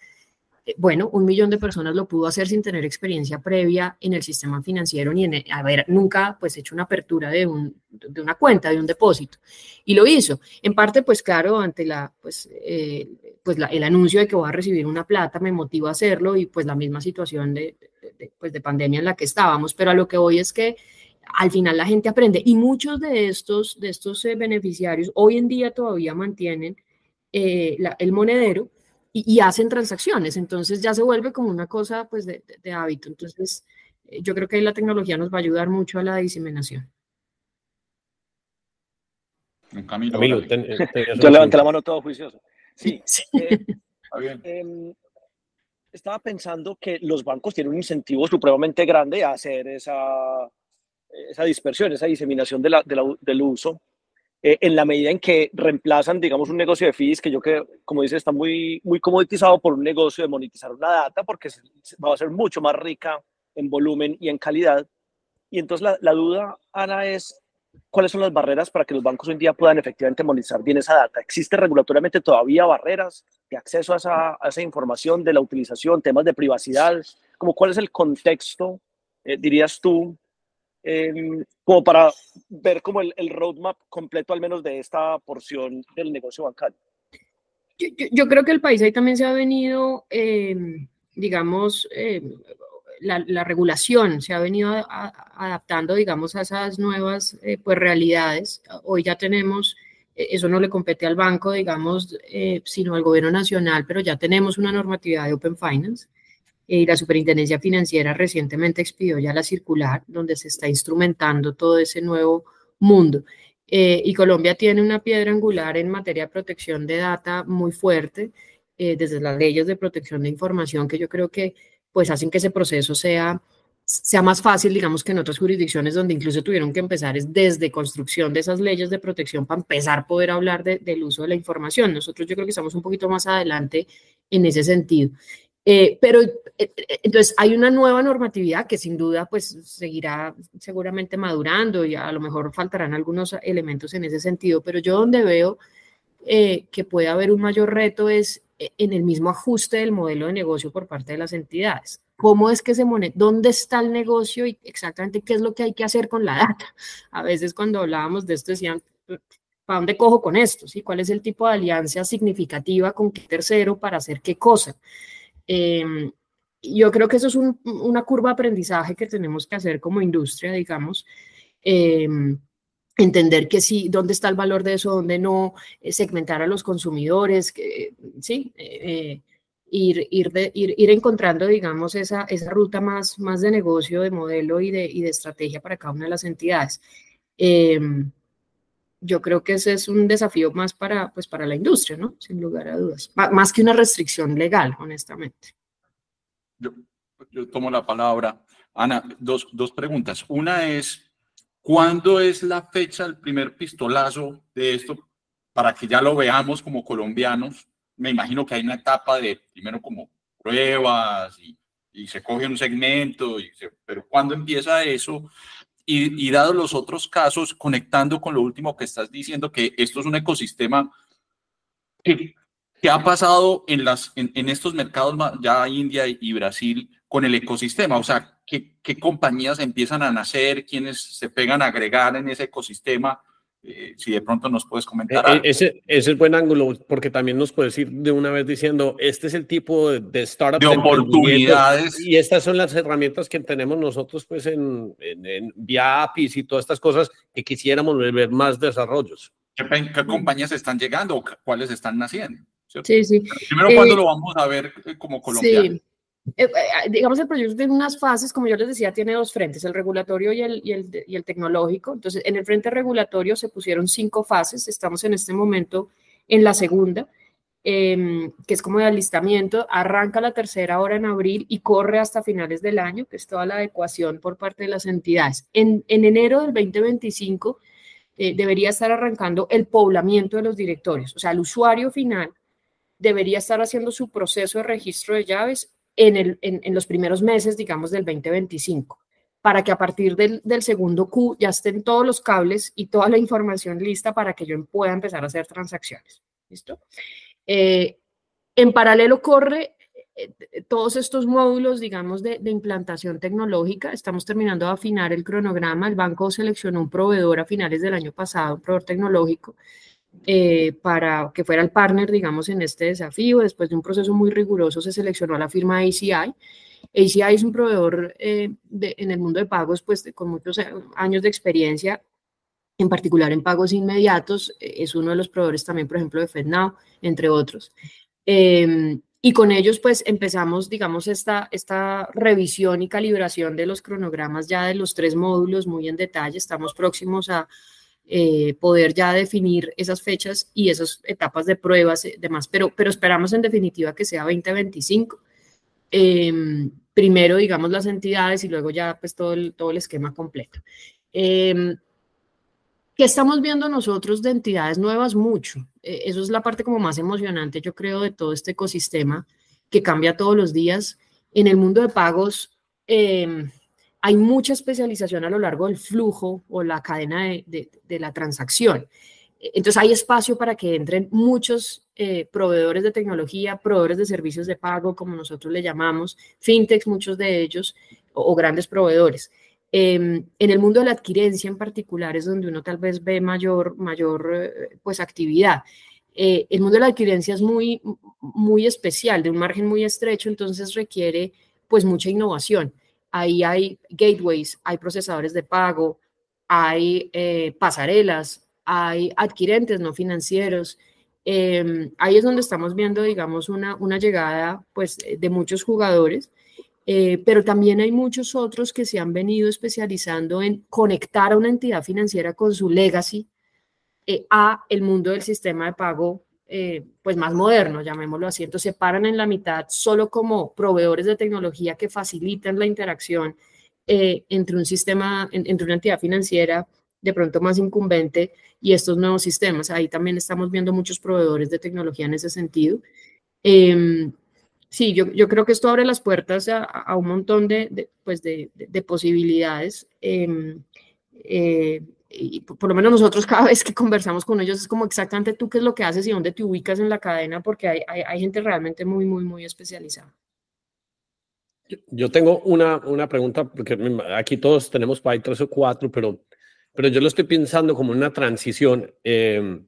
Eh, bueno, un millón de personas lo pudo hacer sin tener experiencia previa en el sistema financiero ni en haber nunca pues hecho una apertura de, un, de una cuenta, de un depósito. Y lo hizo. En parte, pues claro, ante la, pues, eh, pues el anuncio de que voy a recibir una plata me motivó a hacerlo y pues la misma situación de, pues, de pandemia en la que estábamos. Pero a lo que voy es que al final la gente aprende y muchos de estos, de estos eh, beneficiarios hoy en día todavía mantienen el monedero y, hacen transacciones. Entonces ya se vuelve como una cosa pues de, hábito. Entonces eh, yo creo que ahí la tecnología nos va a ayudar mucho a la diseminación. Camilo, yo levanté la mano todo juicioso. Sí. Eh, em, estaba pensando que los bancos tienen un incentivo supremamente grande a hacer esa, esa dispersión, esa diseminación de la, del uso eh, en la medida en que reemplazan, digamos, un negocio de fees que yo que, como dice, está muy, muy comoditizado por un negocio de monetizar una data porque va a ser mucho más rica en volumen y en calidad. Y entonces la, la duda, Ana, es cuáles son las barreras para que los bancos hoy en día puedan efectivamente monetizar bien esa data. ¿Existe regulatoriamente todavía barreras de acceso a esa, a esa información, de la utilización, temas de privacidad? Como ¿Cuál es el contexto, eh, dirías tú, Em, como para ver como el, el, roadmap completo al menos de esta porción del negocio bancario. Yo, creo que el país ahí también se ha venido, em, digamos, em, la, la, regulación se ha venido adaptando, digamos, a esas nuevas eh, pues, realidades. Hoy ya tenemos, e, eso no le compete al banco, digamos, eh, sino al gobierno nacional, pero ya tenemos una normatividad de Open Finance y la Superintendencia Financiera recientemente expidió ya la circular donde se está instrumentando todo ese nuevo mundo. Eh, y Colombia tiene una piedra angular en materia de protección de data muy fuerte, eh, desde las leyes de protección de información, que yo creo que pues hacen que ese proceso sea, sea más fácil, digamos, que en otras jurisdicciones donde incluso tuvieron que empezar es desde construcción de esas leyes de protección para empezar a poder hablar del uso de la información. Nosotros yo creo que estamos un poquito más adelante en ese sentido. Eh, pero eh, eh, entonces hay una nueva normatividad que sin duda pues seguirá seguramente madurando y a lo mejor faltarán algunos elementos en ese sentido, pero yo donde veo que puede haber un mayor reto es en el mismo ajuste del modelo de negocio por parte de las entidades. ¿Cómo es que se moneta? ¿Dónde está el negocio y exactamente qué es lo que hay que hacer con la data? A veces cuando hablábamos de esto decían, ¿para dónde cojo con esto? ¿Sí? ¿Cuál es el tipo de alianza significativa con qué tercero para hacer qué cosa? Em, yo creo que eso es una curva de aprendizaje que tenemos que hacer como industria, digamos. Em, entender que sí, dónde está el valor de eso, dónde no, eh, segmentar a los consumidores, sí, eh, ir, ir, de, ir, ir, encontrando, digamos, esa, esa ruta más, más de negocio, de modelo y de, y de estrategia para cada una de las entidades. Em, yo creo que ese es un desafío más para, pues, para la industria, ¿no? Sin lugar a dudas. más que una restricción legal, honestamente. Yo, yo tomo la palabra. Ana, dos, dos preguntas. Una es, ¿cuándo es la fecha del primer pistolazo de esto para que ya lo veamos como colombianos? Me imagino que hay una etapa de, primero como pruebas y, y se coge un segmento, y pero ¿cuándo empieza eso? Y, y dado los otros casos, conectando con lo último que estás diciendo, que esto es un ecosistema que, ha pasado en, las, en, estos mercados, ya India y Brasil, con el ecosistema, o sea, ¿qué, qué compañías empiezan a nacer, quiénes se pegan a agregar en ese ecosistema, eh, si de pronto nos puedes comentar. Eh, ese, ese, es buen ángulo, porque también nos puedes ir de una vez diciendo, este es el tipo de, de startup. De oportunidades. Y estas son las herramientas que tenemos nosotros, pues, en, en, en vía APIs y todas estas cosas que quisiéramos ver más desarrollos. ¿Qué, qué compañías están llegando? ¿Cuáles están naciendo? ¿cierto? Sí, sí. Primero, ¿cuándo eh, lo vamos a ver como colombiano? Sí. Eh, eh, digamos, el proyecto tiene unas fases, como yo les decía, tiene dos frentes, el regulatorio y el, y el, y el tecnológico. Entonces, en el frente regulatorio se pusieron cinco fases, estamos en este momento en la segunda, eh, que es como de alistamiento, arranca la tercera hora en abril y corre hasta finales del año, que es toda la adecuación por parte de las entidades. En, en enero del 2025 eh, debería estar arrancando el poblamiento de los directorios, o sea, el usuario final debería estar haciendo su proceso de registro de llaves en, el, en, en, los primeros meses, digamos, del 2025, para que a partir del, segundo Q ya estén todos los cables y toda la información lista para que yo pueda empezar a hacer transacciones. ¿Listo? Eh, en paralelo corre eh, todos estos módulos, digamos, de, de, implantación tecnológica. Estamos terminando de afinar el cronograma. El banco seleccionó un proveedor a finales del año pasado, un proveedor tecnológico, eh, para que fuera el partner, digamos, en este desafío. Después de un proceso muy riguroso se seleccionó a la firma ACI. ACI es un proveedor eh, en el mundo de pagos, pues con muchos años de experiencia, en particular en pagos inmediatos. Es uno de los proveedores también, por ejemplo, de FedNow, entre otros. Eh, y con ellos, pues empezamos, digamos, esta, esta revisión y calibración de los cronogramas ya de los tres módulos muy en detalle. Estamos próximos a, eh, poder ya definir esas fechas y esas etapas de pruebas y eh, demás, pero, pero esperamos en definitiva que sea 2025. Eh, primero, digamos, las entidades y luego ya pues todo el, todo el esquema completo. Eh, ¿Qué estamos viendo nosotros de entidades nuevas? Mucho. Eh, eso es la parte como más emocionante, yo creo, de todo este ecosistema que cambia todos los días. En el mundo de pagos, eh, hay mucha especialización a lo largo del flujo o la cadena de, la transacción. Entonces hay espacio para que entren muchos eh, proveedores de tecnología, proveedores de servicios de pago, como nosotros le llamamos, fintechs, muchos de ellos, o, grandes proveedores. Eh, en el mundo de la adquirencia en particular es donde uno tal vez ve mayor, mayor eh, pues, actividad. Eh, el mundo de la adquirencia es muy, muy especial, de un margen muy estrecho, entonces requiere pues mucha innovación ahí hay gateways, hay procesadores de pago, hay eh, pasarelas, hay adquirentes no financieros. Eh, ahí es donde estamos viendo, digamos, una, una llegada pues, de muchos jugadores, eh, pero también hay muchos otros que se han venido especializando en conectar a una entidad financiera con su legacy eh, a el mundo del sistema de pago eh, pues más moderno, llamémoslo así. Entonces se paran en la mitad solo como proveedores de tecnología que facilitan la interacción eh, entre un sistema, en, entre una entidad financiera de pronto más incumbente y estos nuevos sistemas. Ahí también estamos viendo muchos proveedores de tecnología en ese sentido. Eh, sí, yo, yo, creo que esto abre las puertas a, un montón de, de pues de, de posibilidades. Em, y por lo menos nosotros cada vez que conversamos con ellos es como exactamente tú qué es lo que haces y dónde te ubicas en la cadena, porque hay, hay, hay gente realmente muy, muy, muy especializada. Yo tengo una, una pregunta, porque aquí todos tenemos por ahí tres o cuatro, pero, pero yo lo estoy pensando como una transición. Eh,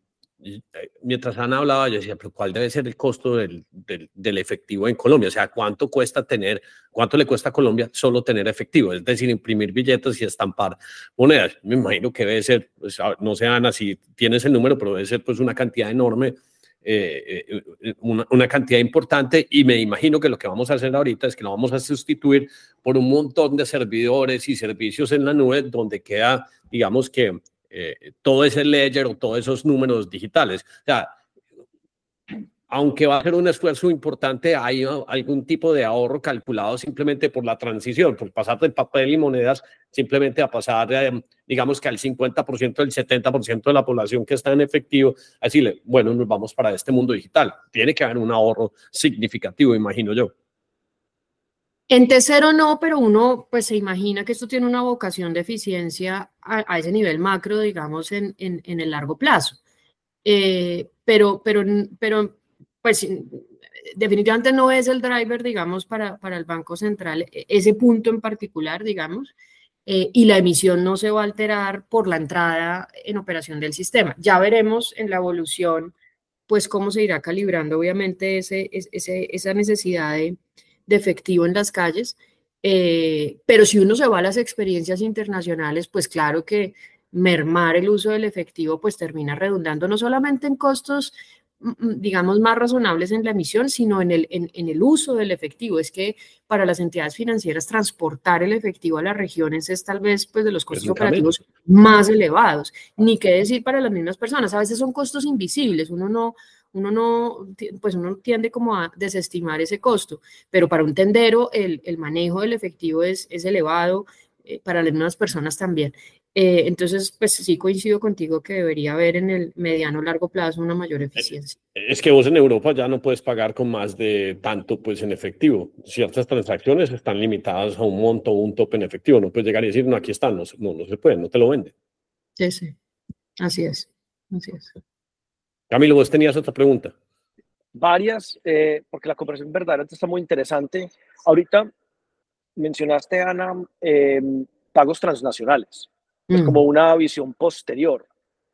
mientras Ana hablaba, yo decía, pero ¿cuál debe ser el costo del, del, efectivo en Colombia? O sea, ¿cuánto cuesta tener, cuánto le cuesta a Colombia solo tener efectivo? Es decir, imprimir billetes y estampar monedas. Me imagino que debe ser, pues, no sé, Ana, si tienes el número, pero debe ser pues una cantidad enorme, eh, eh, una, una, cantidad importante y me imagino que lo que vamos a hacer ahorita es que lo vamos a sustituir por un montón de servidores y servicios en la nube donde queda, digamos que eh, todo ese ledger o todos esos números digitales. O sea, aunque va a ser un esfuerzo importante, hay algún tipo de ahorro calculado simplemente por la transición, por pasar del papel y monedas simplemente a pasar, digamos que al 50%, del 70% de la población que está en efectivo, a decirle, bueno, nos vamos para este mundo digital. Tiene que haber un ahorro significativo, imagino yo. En T0 no, pero uno pues se imagina que esto tiene una vocación de eficiencia a, ese nivel macro, digamos, en, en, el largo plazo. Eh, pero, pero, pero, pues definitivamente no es el driver, digamos, para, para el Banco Central, e, ese punto en particular, digamos, eh, y la emisión no se va a alterar por la entrada en operación del sistema. Ya veremos en la evolución, pues, cómo se irá calibrando, obviamente, ese, ese, esa necesidad de de efectivo en las calles, eh, pero si uno se va a las experiencias internacionales, pues claro que mermar el uso del efectivo pues termina redundando no solamente en costos mm, mm, digamos, más razonables en la emisión, sino en el, en, el uso del efectivo. Es que para las entidades financieras transportar el efectivo a las regiones es tal vez pues, de los costos operativos más elevados. Ni qué decir para las mismas personas. A veces son costos invisibles. Uno no, uno no, pues uno tiende como a desestimar ese costo, pero para un tendero el, el manejo del efectivo es, es elevado, eh, para las mismas personas también. Eh, entonces, pues sí coincido contigo que debería haber en el mediano largo plazo una mayor eficiencia. Es que vos en Europa ya no puedes pagar con más de tanto pues en efectivo. Ciertas transacciones están limitadas a un monto o un tope en efectivo. No puedes llegar y decir, no, aquí están, no, no, no se puede, no te lo venden. Sí, sí, así es, así es. Camilo, vos tenías otra pregunta. Varias, eh, porque la conversación verdaderamente está muy interesante. Ahorita mencionaste, Ana, eh, pagos transnacionales. Es como mm. una visión posterior.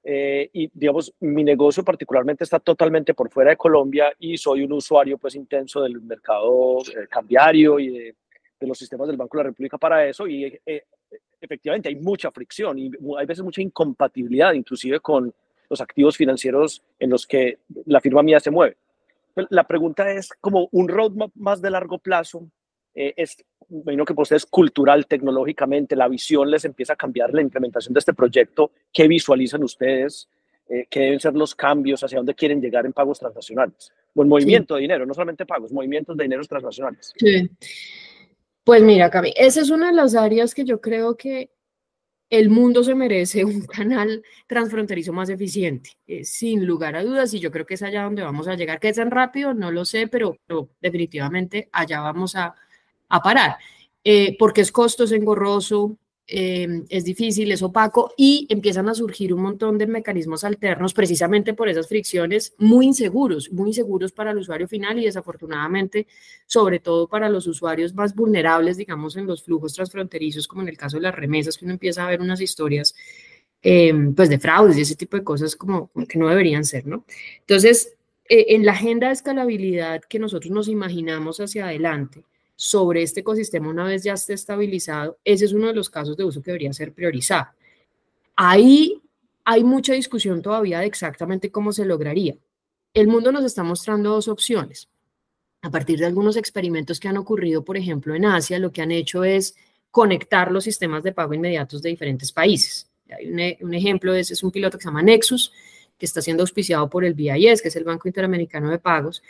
Eh, y digamos, mi negocio particularmente está totalmente por fuera de Colombia y soy un usuario pues intenso del mercado cambiario y de, de, los sistemas del Banco de la República para eso y efectivamente hay mucha fricción y hay veces mucha incompatibilidad inclusive con los activos financieros en los que la firma mía se mueve. La pregunta es como un roadmap más de largo plazo. Eh, es, imagino que por ustedes cultural, tecnológicamente, la visión les empieza a cambiar la implementación de este proyecto. ¿Qué visualizan ustedes? Eh, ¿Qué deben ser los cambios? ¿Hacia dónde quieren llegar en pagos transnacionales? O en movimiento de dinero, no solamente pagos, movimientos de dinero transnacionales. Sí. Pues mira, Cami, esa es una de las áreas que yo creo que el mundo se merece un canal transfronterizo más eficiente, eh, sin lugar a dudas, y yo creo que es allá donde vamos a llegar. ¿Que es tan rápido? No lo sé, pero, definitivamente allá vamos a, parar, eh, porque es costo, es engorroso, Em, es difícil, es opaco y empiezan a surgir un montón de mecanismos alternos precisamente por esas fricciones muy inseguros, muy inseguros para el usuario final y desafortunadamente sobre todo para los usuarios más vulnerables, digamos, en los flujos transfronterizos, como en el caso de las remesas, que uno empieza a ver unas historias em, pues de fraudes y ese tipo de cosas como que no deberían ser, ¿no? Entonces, eh, en la agenda de escalabilidad que nosotros nos imaginamos hacia adelante, sobre este ecosistema una vez ya esté estabilizado, ese es uno de los casos de uso que debería ser priorizado. Ahí hay mucha discusión todavía de exactamente cómo se lograría. El mundo nos está mostrando dos opciones. A partir de algunos experimentos que han ocurrido, por ejemplo, en Asia, lo que han hecho es conectar los sistemas de pago inmediatos de diferentes países. Hay un, e, ejemplo de ese, es un piloto que se llama Nexus, que está siendo auspiciado por el BIS, que es el Banco Interamericano de Pagos,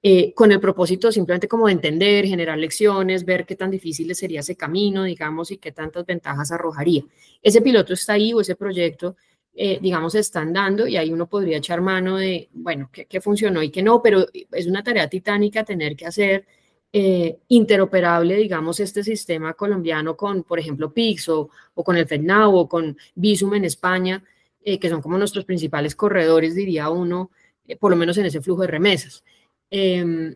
eh, con el propósito simplemente como de entender, generar lecciones, ver qué tan difícil sería ese camino, digamos, y qué tantas ventajas arrojaría. Ese piloto está ahí o ese proyecto, eh, digamos, están dando y ahí uno podría echar mano de, bueno, qué, funcionó y qué no, pero es una tarea titánica tener que hacer eh, interoperable, digamos, este sistema colombiano con, por ejemplo, Pix o, con el FedNow o con Visum en España, que son como nuestros principales corredores, diría uno, por lo menos en ese flujo de remesas. Em,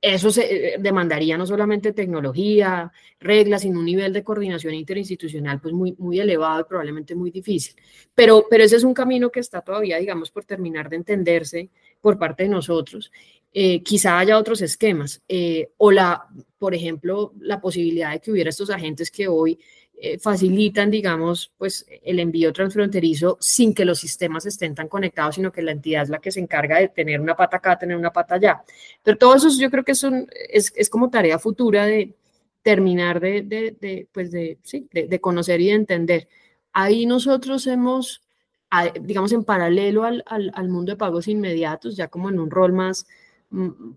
eso se, eh, demandaría no solamente tecnología, reglas, sino un nivel de coordinación interinstitucional pues muy, muy elevado y probablemente muy difícil. Pero, pero ese es un camino que está todavía, digamos, por terminar de entenderse por parte de nosotros. Eh, quizá haya otros esquemas eh, o la, por ejemplo, la posibilidad de que hubiera estos agentes que hoy eh, facilitan, digamos, pues el envío transfronterizo sin que los sistemas estén tan conectados, sino que la entidad es la que se encarga de tener una pata acá, tener una pata allá. Pero todo eso yo creo que son, es, es como tarea futura de terminar de, de, pues de, sí, de, conocer y de entender. Ahí nosotros hemos, digamos, en paralelo al, al, mundo de pagos inmediatos, ya como en un rol más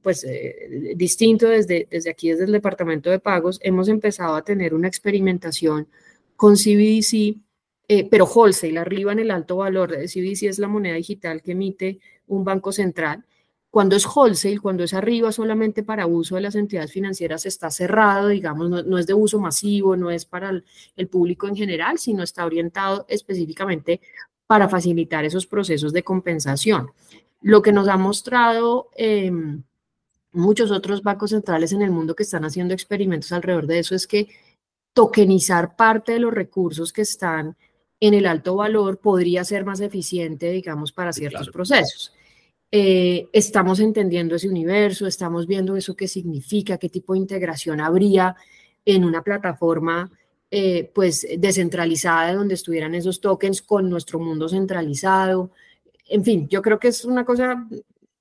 pues eh, distinto desde, desde aquí, desde el departamento de pagos, hemos empezado a tener una experimentación con CBDC, eh, pero wholesale, arriba en el alto valor. CBDC es la moneda digital que emite un banco central. Cuando es wholesale, cuando es arriba solamente para uso de las entidades financieras, está cerrado, digamos, no, es de uso masivo, no es para el público en general, sino está orientado específicamente para facilitar esos procesos de compensación. Lo que nos ha mostrado em, muchos otros bancos centrales en el mundo que están haciendo experimentos alrededor de eso es que tokenizar parte de los recursos que están en el alto valor podría ser más eficiente, digamos, para ciertos procesos. Eh, estamos entendiendo ese universo, estamos viendo eso qué significa, qué tipo de integración habría en una plataforma eh, pues descentralizada donde estuvieran esos tokens con nuestro mundo centralizado en fin, yo creo que es una cosa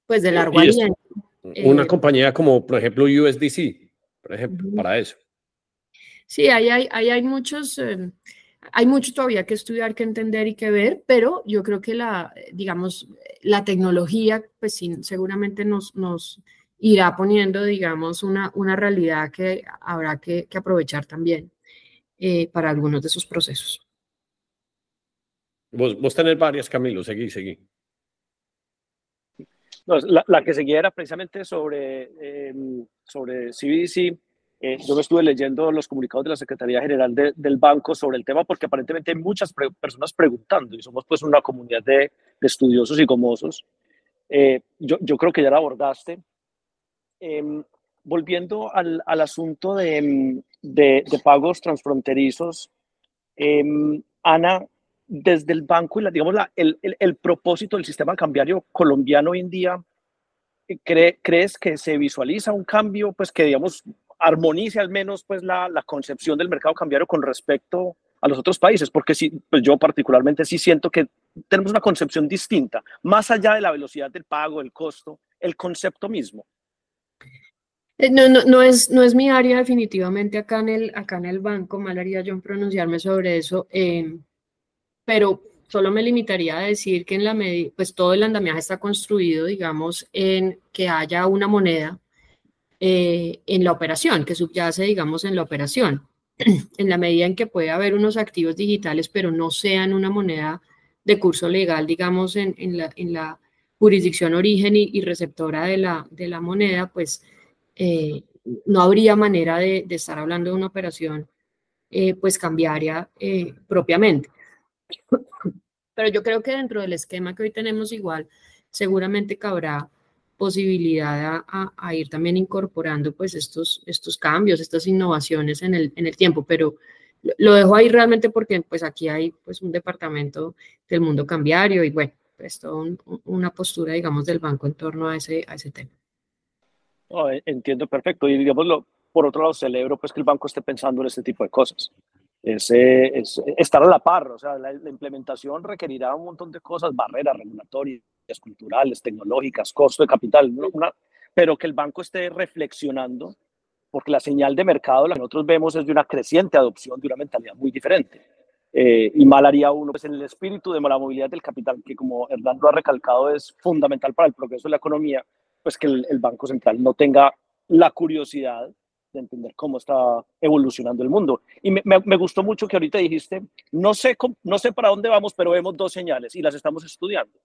pues de largo aliento. Una eh, compañía como, por ejemplo, USDC, por ejemplo, para eso. Sí, ahí hay, hay muchos, eh, hay mucho todavía que estudiar, que entender y que ver, pero yo creo que la, digamos, la tecnología, pues sí, seguramente nos, nos irá poniendo, digamos, una, una realidad que habrá que, aprovechar también eh, para algunos de esos procesos. Vos, vos tenés varias, Camilo, seguí, seguí. No, la, la, que seguía era precisamente sobre, eh, sobre CBDC. Eh, yo me estuve leyendo los comunicados de la Secretaría General del banco sobre el tema porque aparentemente hay muchas personas preguntando y somos pues una comunidad de, de estudiosos y gomosos. Eh, yo, yo, creo que ya la abordaste. Em, volviendo al, al asunto de, de, de, pagos transfronterizos, em, Ana, desde el banco y la, digamos, la, el, el, el, propósito del sistema cambiario colombiano hoy en día, eh, ¿cree, ¿crees que se visualiza un cambio pues que, digamos, armonice al menos pues la, la concepción del mercado cambiario con respecto a los otros países? Porque sí, pues yo particularmente sí siento que tenemos una concepción distinta, más allá de la velocidad del pago, el costo, el concepto mismo. Eh, no, no, no, es, no es mi área definitivamente acá en el, acá en el banco, mal haría yo en pronunciarme sobre eso. Eh, pero solo me limitaría a decir que en la pues todo el andamiaje está construido, digamos, en que haya una moneda eh, en la operación, que subyace, digamos, en la operación, en la medida en que puede haber unos activos digitales, pero no sean una moneda de curso legal, digamos, en, en, la, jurisdicción origen y, receptora de la, moneda, pues eh, no habría manera de, estar hablando de una operación eh, pues cambiaria propiamente. Pero yo creo que dentro del esquema que hoy tenemos igual, seguramente cabrá posibilidad a, ir también incorporando pues estos, estos cambios, estas innovaciones en el, en el tiempo, pero lo dejo ahí realmente porque pues aquí hay pues un departamento del mundo cambiario y bueno, pues toda una postura digamos del banco en torno a ese, a ese tema. entiendo perfecto. Y digámoslo, por otro lado celebro pues que el banco esté pensando en este tipo de cosas es, es, estar a la par, o sea, la, implementación requerirá un montón de cosas, barreras regulatorias, culturales, tecnológicas, costo de capital, pero que el banco esté reflexionando, porque la señal de mercado, la que nosotros vemos, es de una creciente adopción de una mentalidad muy diferente. Eh, y mal haría uno pues, en el espíritu de la movilidad del capital, que como Hernán lo ha recalcado, es fundamental para el progreso de la economía, pues que el, el Banco Central no tenga la curiosidad de entender cómo está evolucionando el mundo. Y me, me, gustó mucho que ahorita dijiste, no sé, no sé para dónde vamos, pero vemos dos señales y las estamos estudiando.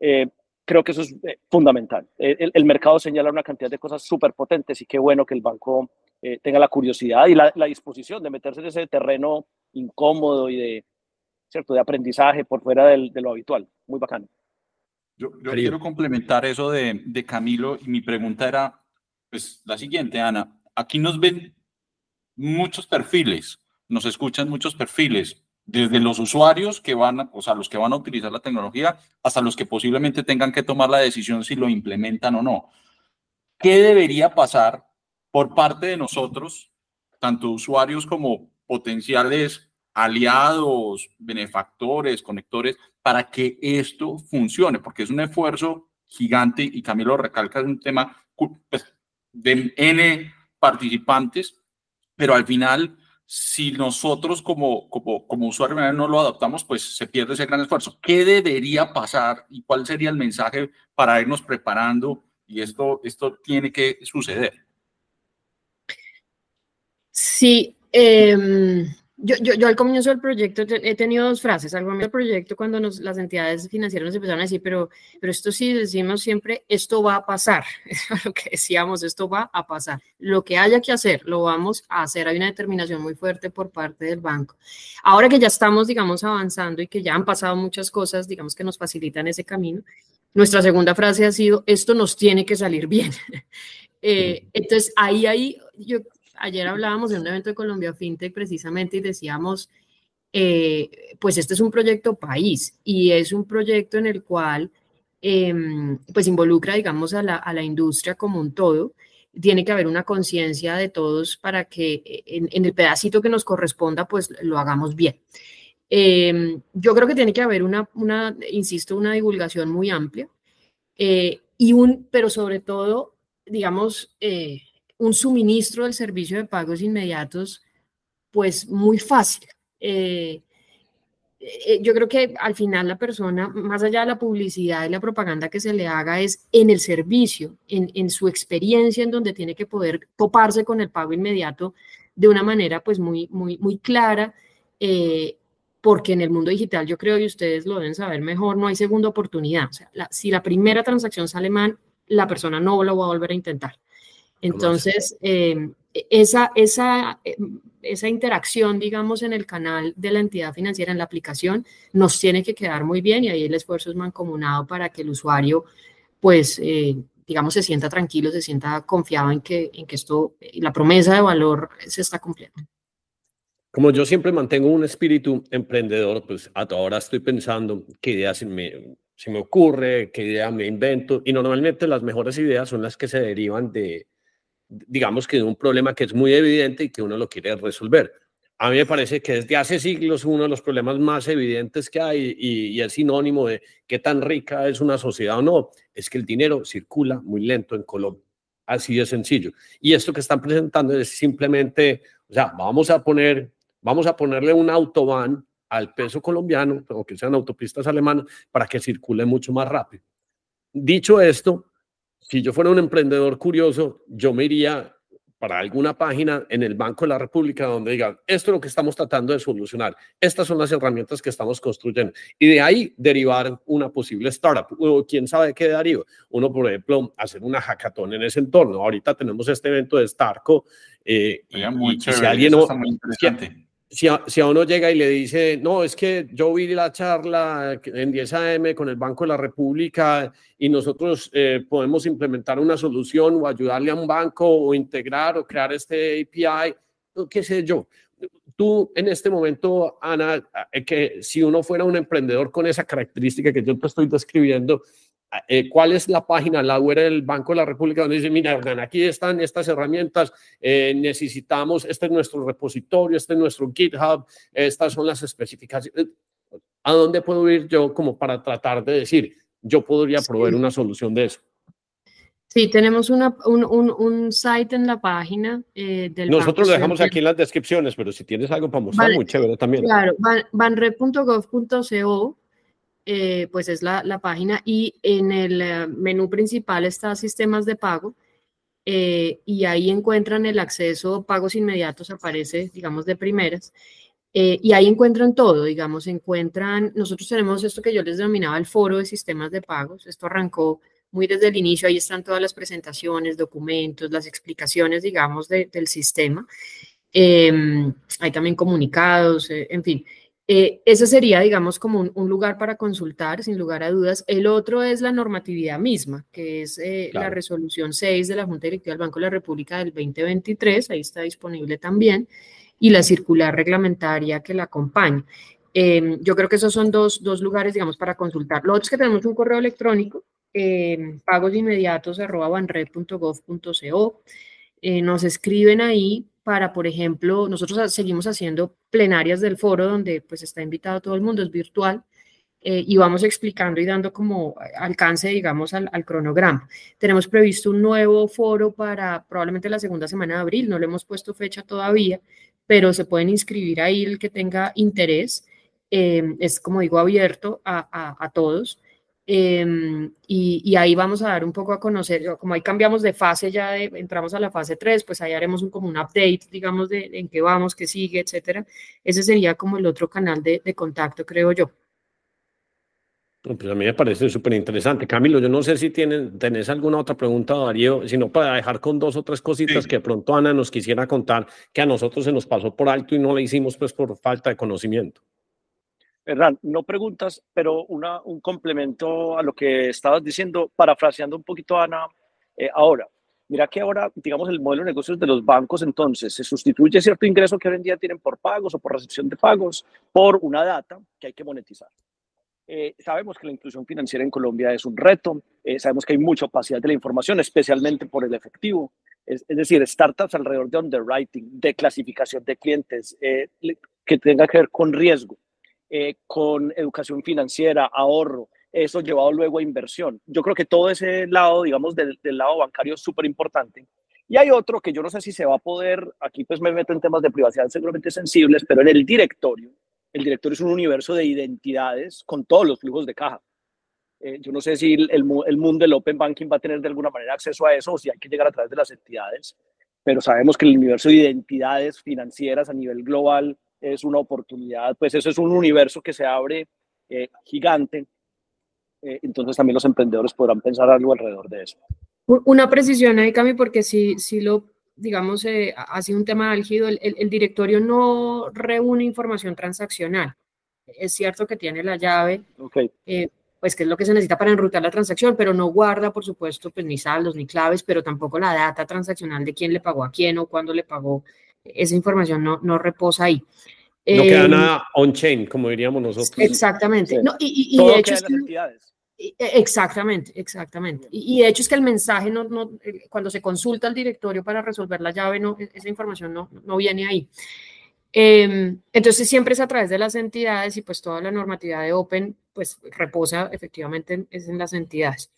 Eh, creo que eso es eh, fundamental. El, el, mercado señala una cantidad de cosas súper potentes y qué bueno que el banco eh, tenga la curiosidad y la, la, disposición de meterse en ese terreno incómodo y de, ¿cierto? de aprendizaje por fuera del, de lo habitual. Muy bacano. Yo, yo quiero complementar eso de, de Camilo y mi pregunta era, pues la siguiente, Ana. Aquí nos ven muchos perfiles, nos escuchan muchos perfiles, desde los usuarios que van, a, o sea, los que van a utilizar la tecnología, hasta los que posiblemente tengan que tomar la decisión si lo implementan o no. ¿Qué debería pasar por parte de nosotros, tanto usuarios como potenciales aliados, benefactores, conectores, para que esto funcione? Porque es un esfuerzo gigante y Camilo recalca, es un tema pues, de N participantes, pero al final, si nosotros como, como, como usuarios no lo adoptamos, pues se pierde ese gran esfuerzo. ¿Qué debería pasar y cuál sería el mensaje para irnos preparando? Y esto, esto tiene que suceder. Sí, eh, yo, yo, yo, al comienzo del proyecto he tenido dos frases. Al comienzo del proyecto, cuando nos, las entidades financieras nos empezaron a decir, pero, pero esto sí decimos siempre, esto va a pasar. Es lo que decíamos, esto va a pasar. Lo que haya que hacer, lo vamos a hacer. Hay una determinación muy fuerte por parte del banco. Ahora que ya estamos, digamos, avanzando y que ya han pasado muchas cosas, digamos, que nos facilitan ese camino, nuestra segunda frase ha sido, esto nos tiene que salir bien. eh, entonces, ahí, ahí, yo ayer hablábamos de un evento de Colombia FinTech precisamente y decíamos, eh, pues este es un proyecto país y es un proyecto en el cual eh, pues involucra, digamos, a la, a la, industria como un todo. Tiene que haber una conciencia de todos para que en, en, el pedacito que nos corresponda, pues lo hagamos bien. Eh, yo creo que tiene que haber una, insisto, una divulgación muy amplia eh, y un, pero sobre todo, digamos, eh, un suministro del servicio de pagos inmediatos, pues muy fácil. Eh, eh, yo creo que al final la persona, más allá de la publicidad y la propaganda que se le haga, es en el servicio, en, en su experiencia, en donde tiene que poder toparse con el pago inmediato de una manera pues muy, muy, muy clara. Eh, porque en el mundo digital, yo creo, y ustedes lo deben saber mejor, no hay segunda oportunidad. O sea, la, si la primera transacción sale mal, la persona no lo va a volver a intentar. Entonces, eh, esa, esa, esa interacción, digamos, en el canal de la entidad financiera, en la aplicación, nos tiene que quedar muy bien y ahí el esfuerzo es mancomunado para que el usuario, pues, eh, digamos, se sienta tranquilo, se sienta confiado en que, en que esto, la promesa de valor se está cumpliendo. Como yo siempre mantengo un espíritu emprendedor, pues ahora estoy pensando qué ideas se me, se me ocurre, qué idea me invento, y normalmente las mejores ideas son las que se derivan de, digamos que de un problema que es muy evidente y que uno lo quiere resolver. A mí me parece que desde hace siglos uno de los problemas más evidentes que hay y, es sinónimo de qué tan rica es una sociedad o no, es que el dinero circula muy lento en Colombia. Así de sencillo. Y esto que están presentando es simplemente, o sea, vamos a poner, vamos a ponerle un autobahn al peso colombiano, o que sean autopistas alemanas, para que circule mucho más rápido. Dicho esto, si yo fuera un emprendedor curioso, yo me iría para alguna página en el Banco de la República donde digan, esto es lo que estamos tratando de solucionar, estas son las herramientas que estamos construyendo. Y de ahí derivar una posible startup, o quién sabe qué daría. Uno, por ejemplo, hacer una hackathon en ese entorno. Ahorita tenemos este evento de Starco. Eh, y, muy y, chévere, si alguien no, muy interesante si a, si a, uno llega y le dice, no, es que yo vi la charla en 10 AM con el Banco de la República y nosotros eh, podemos implementar una solución o ayudarle a un banco o integrar o crear este API, qué sé yo. Tú en este momento, Ana, eh, que si uno fuera un emprendedor con esa característica que yo te estoy describiendo, eh, cuál es la página, la web del Banco de la República, donde dice, mira, aquí están estas herramientas, eh, necesitamos, este es nuestro repositorio, este es nuestro GitHub, estas son las especificaciones. ¿A dónde puedo ir yo como para tratar de decir, yo podría proveer sí. una solución de eso? Sí, tenemos una, un, un, un, site en la página eh, del Nosotros lo dejamos aquí en las descripciones, pero si tienes algo para mostrar, vale, muy chévere también. Claro, ban, banred.gov.co eh, pues es la, la, página y en el eh, menú principal está sistemas de pago eh, y ahí encuentran el acceso pagos inmediatos, aparece, digamos, de primeras. Y ahí encuentran todo, digamos, encuentran, nosotros tenemos esto que yo les denominaba el foro de sistemas de pagos, esto arrancó muy desde el inicio, ahí están todas las presentaciones, documentos, las explicaciones, digamos, de, del sistema. hay también comunicados, en fin. Eh, ese sería, digamos, como un, lugar para consultar, sin lugar a dudas. El otro es la normatividad misma, que es eh, la resolución 6 de la Junta Directiva del Banco de la República del 2023, ahí está disponible también, y la circular reglamentaria que la acompaña. Em, yo creo que esos son dos, dos, lugares, digamos, para consultar. Lo otro es que tenemos un correo electrónico, eh, pagosinmediatos.banred.gov.co. Eh, nos escriben ahí para, por ejemplo, nosotros seguimos haciendo plenarias del foro donde pues está invitado todo el mundo, es virtual, eh, y vamos explicando y dando como alcance, digamos, al, cronograma. Tenemos previsto un nuevo foro para probablemente la segunda semana de abril, no le hemos puesto fecha todavía, pero se pueden inscribir ahí el que tenga interés. Em, es, como digo, abierto a, todos. Em, y, y, ahí vamos a dar un poco a conocer, como ahí cambiamos de fase, ya entramos a la fase 3, pues ahí haremos un, como un update, digamos, de, en qué vamos, qué sigue, etcétera. Ese sería como el otro canal de, de contacto, creo yo. Pues a mí me parece súper interesante. Camilo, yo no sé si tienen, tenés alguna otra pregunta, Darío, sino para dejar con dos o tres cositas que pronto Ana nos quisiera contar, que a nosotros se nos pasó por alto y no la hicimos pues por falta de conocimiento. Hernán, no preguntas, pero un complemento a lo que estabas diciendo, parafraseando un poquito, Ana, eh, ahora. Mira que ahora, digamos, el modelo de negocios de los bancos, entonces, se sustituye cierto ingreso que hoy en día tienen por pagos o por recepción de pagos por una data que hay que monetizar. Eh, sabemos que la inclusión financiera en Colombia es un reto, eh, sabemos que hay mucha opacidad de la información, especialmente por el efectivo. Es, es decir, startups alrededor de underwriting, de clasificación de clientes, que tenga que ver con riesgo eh, con educación financiera, ahorro, eso llevado luego a inversión. Yo creo que todo ese lado, digamos, del, lado bancario es súper importante. Y hay otro que yo no sé si se va a poder, aquí pues me meto en temas de privacidad seguramente sensibles, pero en el directorio, el directorio es un universo de identidades con todos los flujos de caja. Eh, yo no sé si el, el, mundo del Open Banking va a tener de alguna manera acceso a eso o si hay que llegar a través de las entidades, pero sabemos que el universo de identidades financieras a nivel global es una oportunidad, pues eso es un universo que se abre eh, gigante. Eh, entonces también los emprendedores podrán pensar algo alrededor de eso. Una precisión ahí, Cami, porque si, si lo, digamos, eh, ha sido un tema álgido, el, el, directorio no reúne información transaccional. Es cierto que tiene la llave, okay. pues que es lo que se necesita para enrutar la transacción, pero no guarda, por supuesto, pues ni saldos ni claves, pero tampoco la data transaccional de quién le pagó a quién o cuándo le pagó esa información no, no reposa ahí. No queda em, nada on-chain, como diríamos nosotros. Exactamente. No, y, y, de hecho es e, exactamente, exactamente. Y, de hecho es que el mensaje, no, no, cuando se consulta al directorio para resolver la llave, no, e, esa información no, no viene ahí. Em, entonces siempre es a través de las entidades y pues toda la normatividad de Open pues reposa efectivamente en, es en las entidades.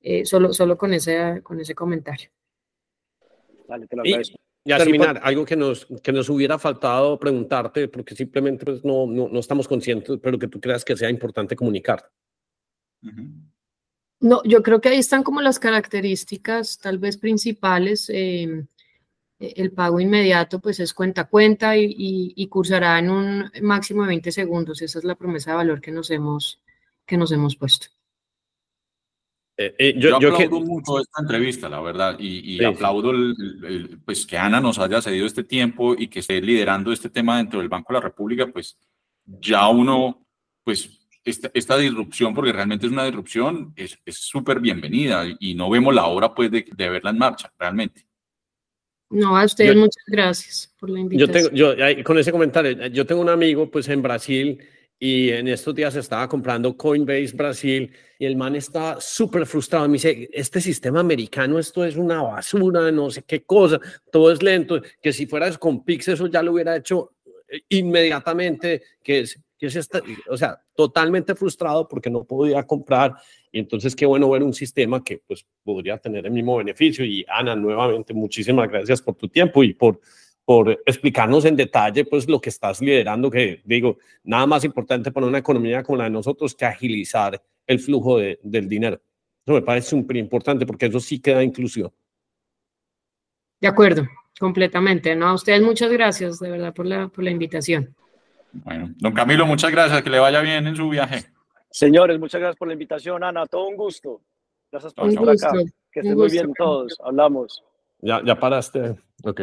Eh, solo, solo con ese, con ese comentario. Vale, te lo agradezco. Y a terminar, algo que nos, que nos hubiera faltado preguntarte, porque simplemente pues, no, no, no, estamos conscientes, pero que tú creas que sea importante comunicar. No, yo creo que ahí están como las características tal vez principales. Em, el pago inmediato pues es cuenta a cuenta y, y, cursará en un máximo de 20 segundos. Esa es la promesa de valor que nos hemos, que nos hemos puesto. Eh, eh, yo, yo, aplaudo mucho esta entrevista, la verdad, y, aplaudo el, pues que Ana nos haya cedido este tiempo y que esté liderando este tema dentro del Banco de la República, pues ya uno, pues esta, esta disrupción, porque realmente es una disrupción, es súper bienvenida y no vemos la hora pues de, de, verla en marcha, realmente. No, a ustedes muchas gracias por la invitación. Yo tengo, yo, con ese comentario, yo tengo un amigo pues en Brasil y en estos días estaba comprando Coinbase Brasil y el man está súper frustrado. Me dice, este sistema americano, esto es una basura, no sé qué cosa, todo es lento, que si fueras con Pix eso ya lo hubiera hecho eh, inmediatamente, que es, que es esta, o sea, totalmente frustrado porque no podía comprar. Y entonces qué bueno ver un sistema que pues podría tener el mismo beneficio. Y Ana, nuevamente, muchísimas gracias por tu tiempo y por por explicarnos en detalle pues lo que estás liderando, que digo, nada más importante para una economía como la de nosotros que agilizar el flujo de, del dinero. Eso me parece súper importante porque eso sí queda inclusión. De acuerdo, completamente. No, a ustedes muchas gracias de verdad por la, por la invitación. Bueno, don Camilo, muchas gracias, que le vaya bien en su viaje. Señores, muchas gracias por la invitación, Ana, todo un gusto. Gracias por estar acá. Que estén muy bien todos, hablamos. Ya, ya paraste. Ok.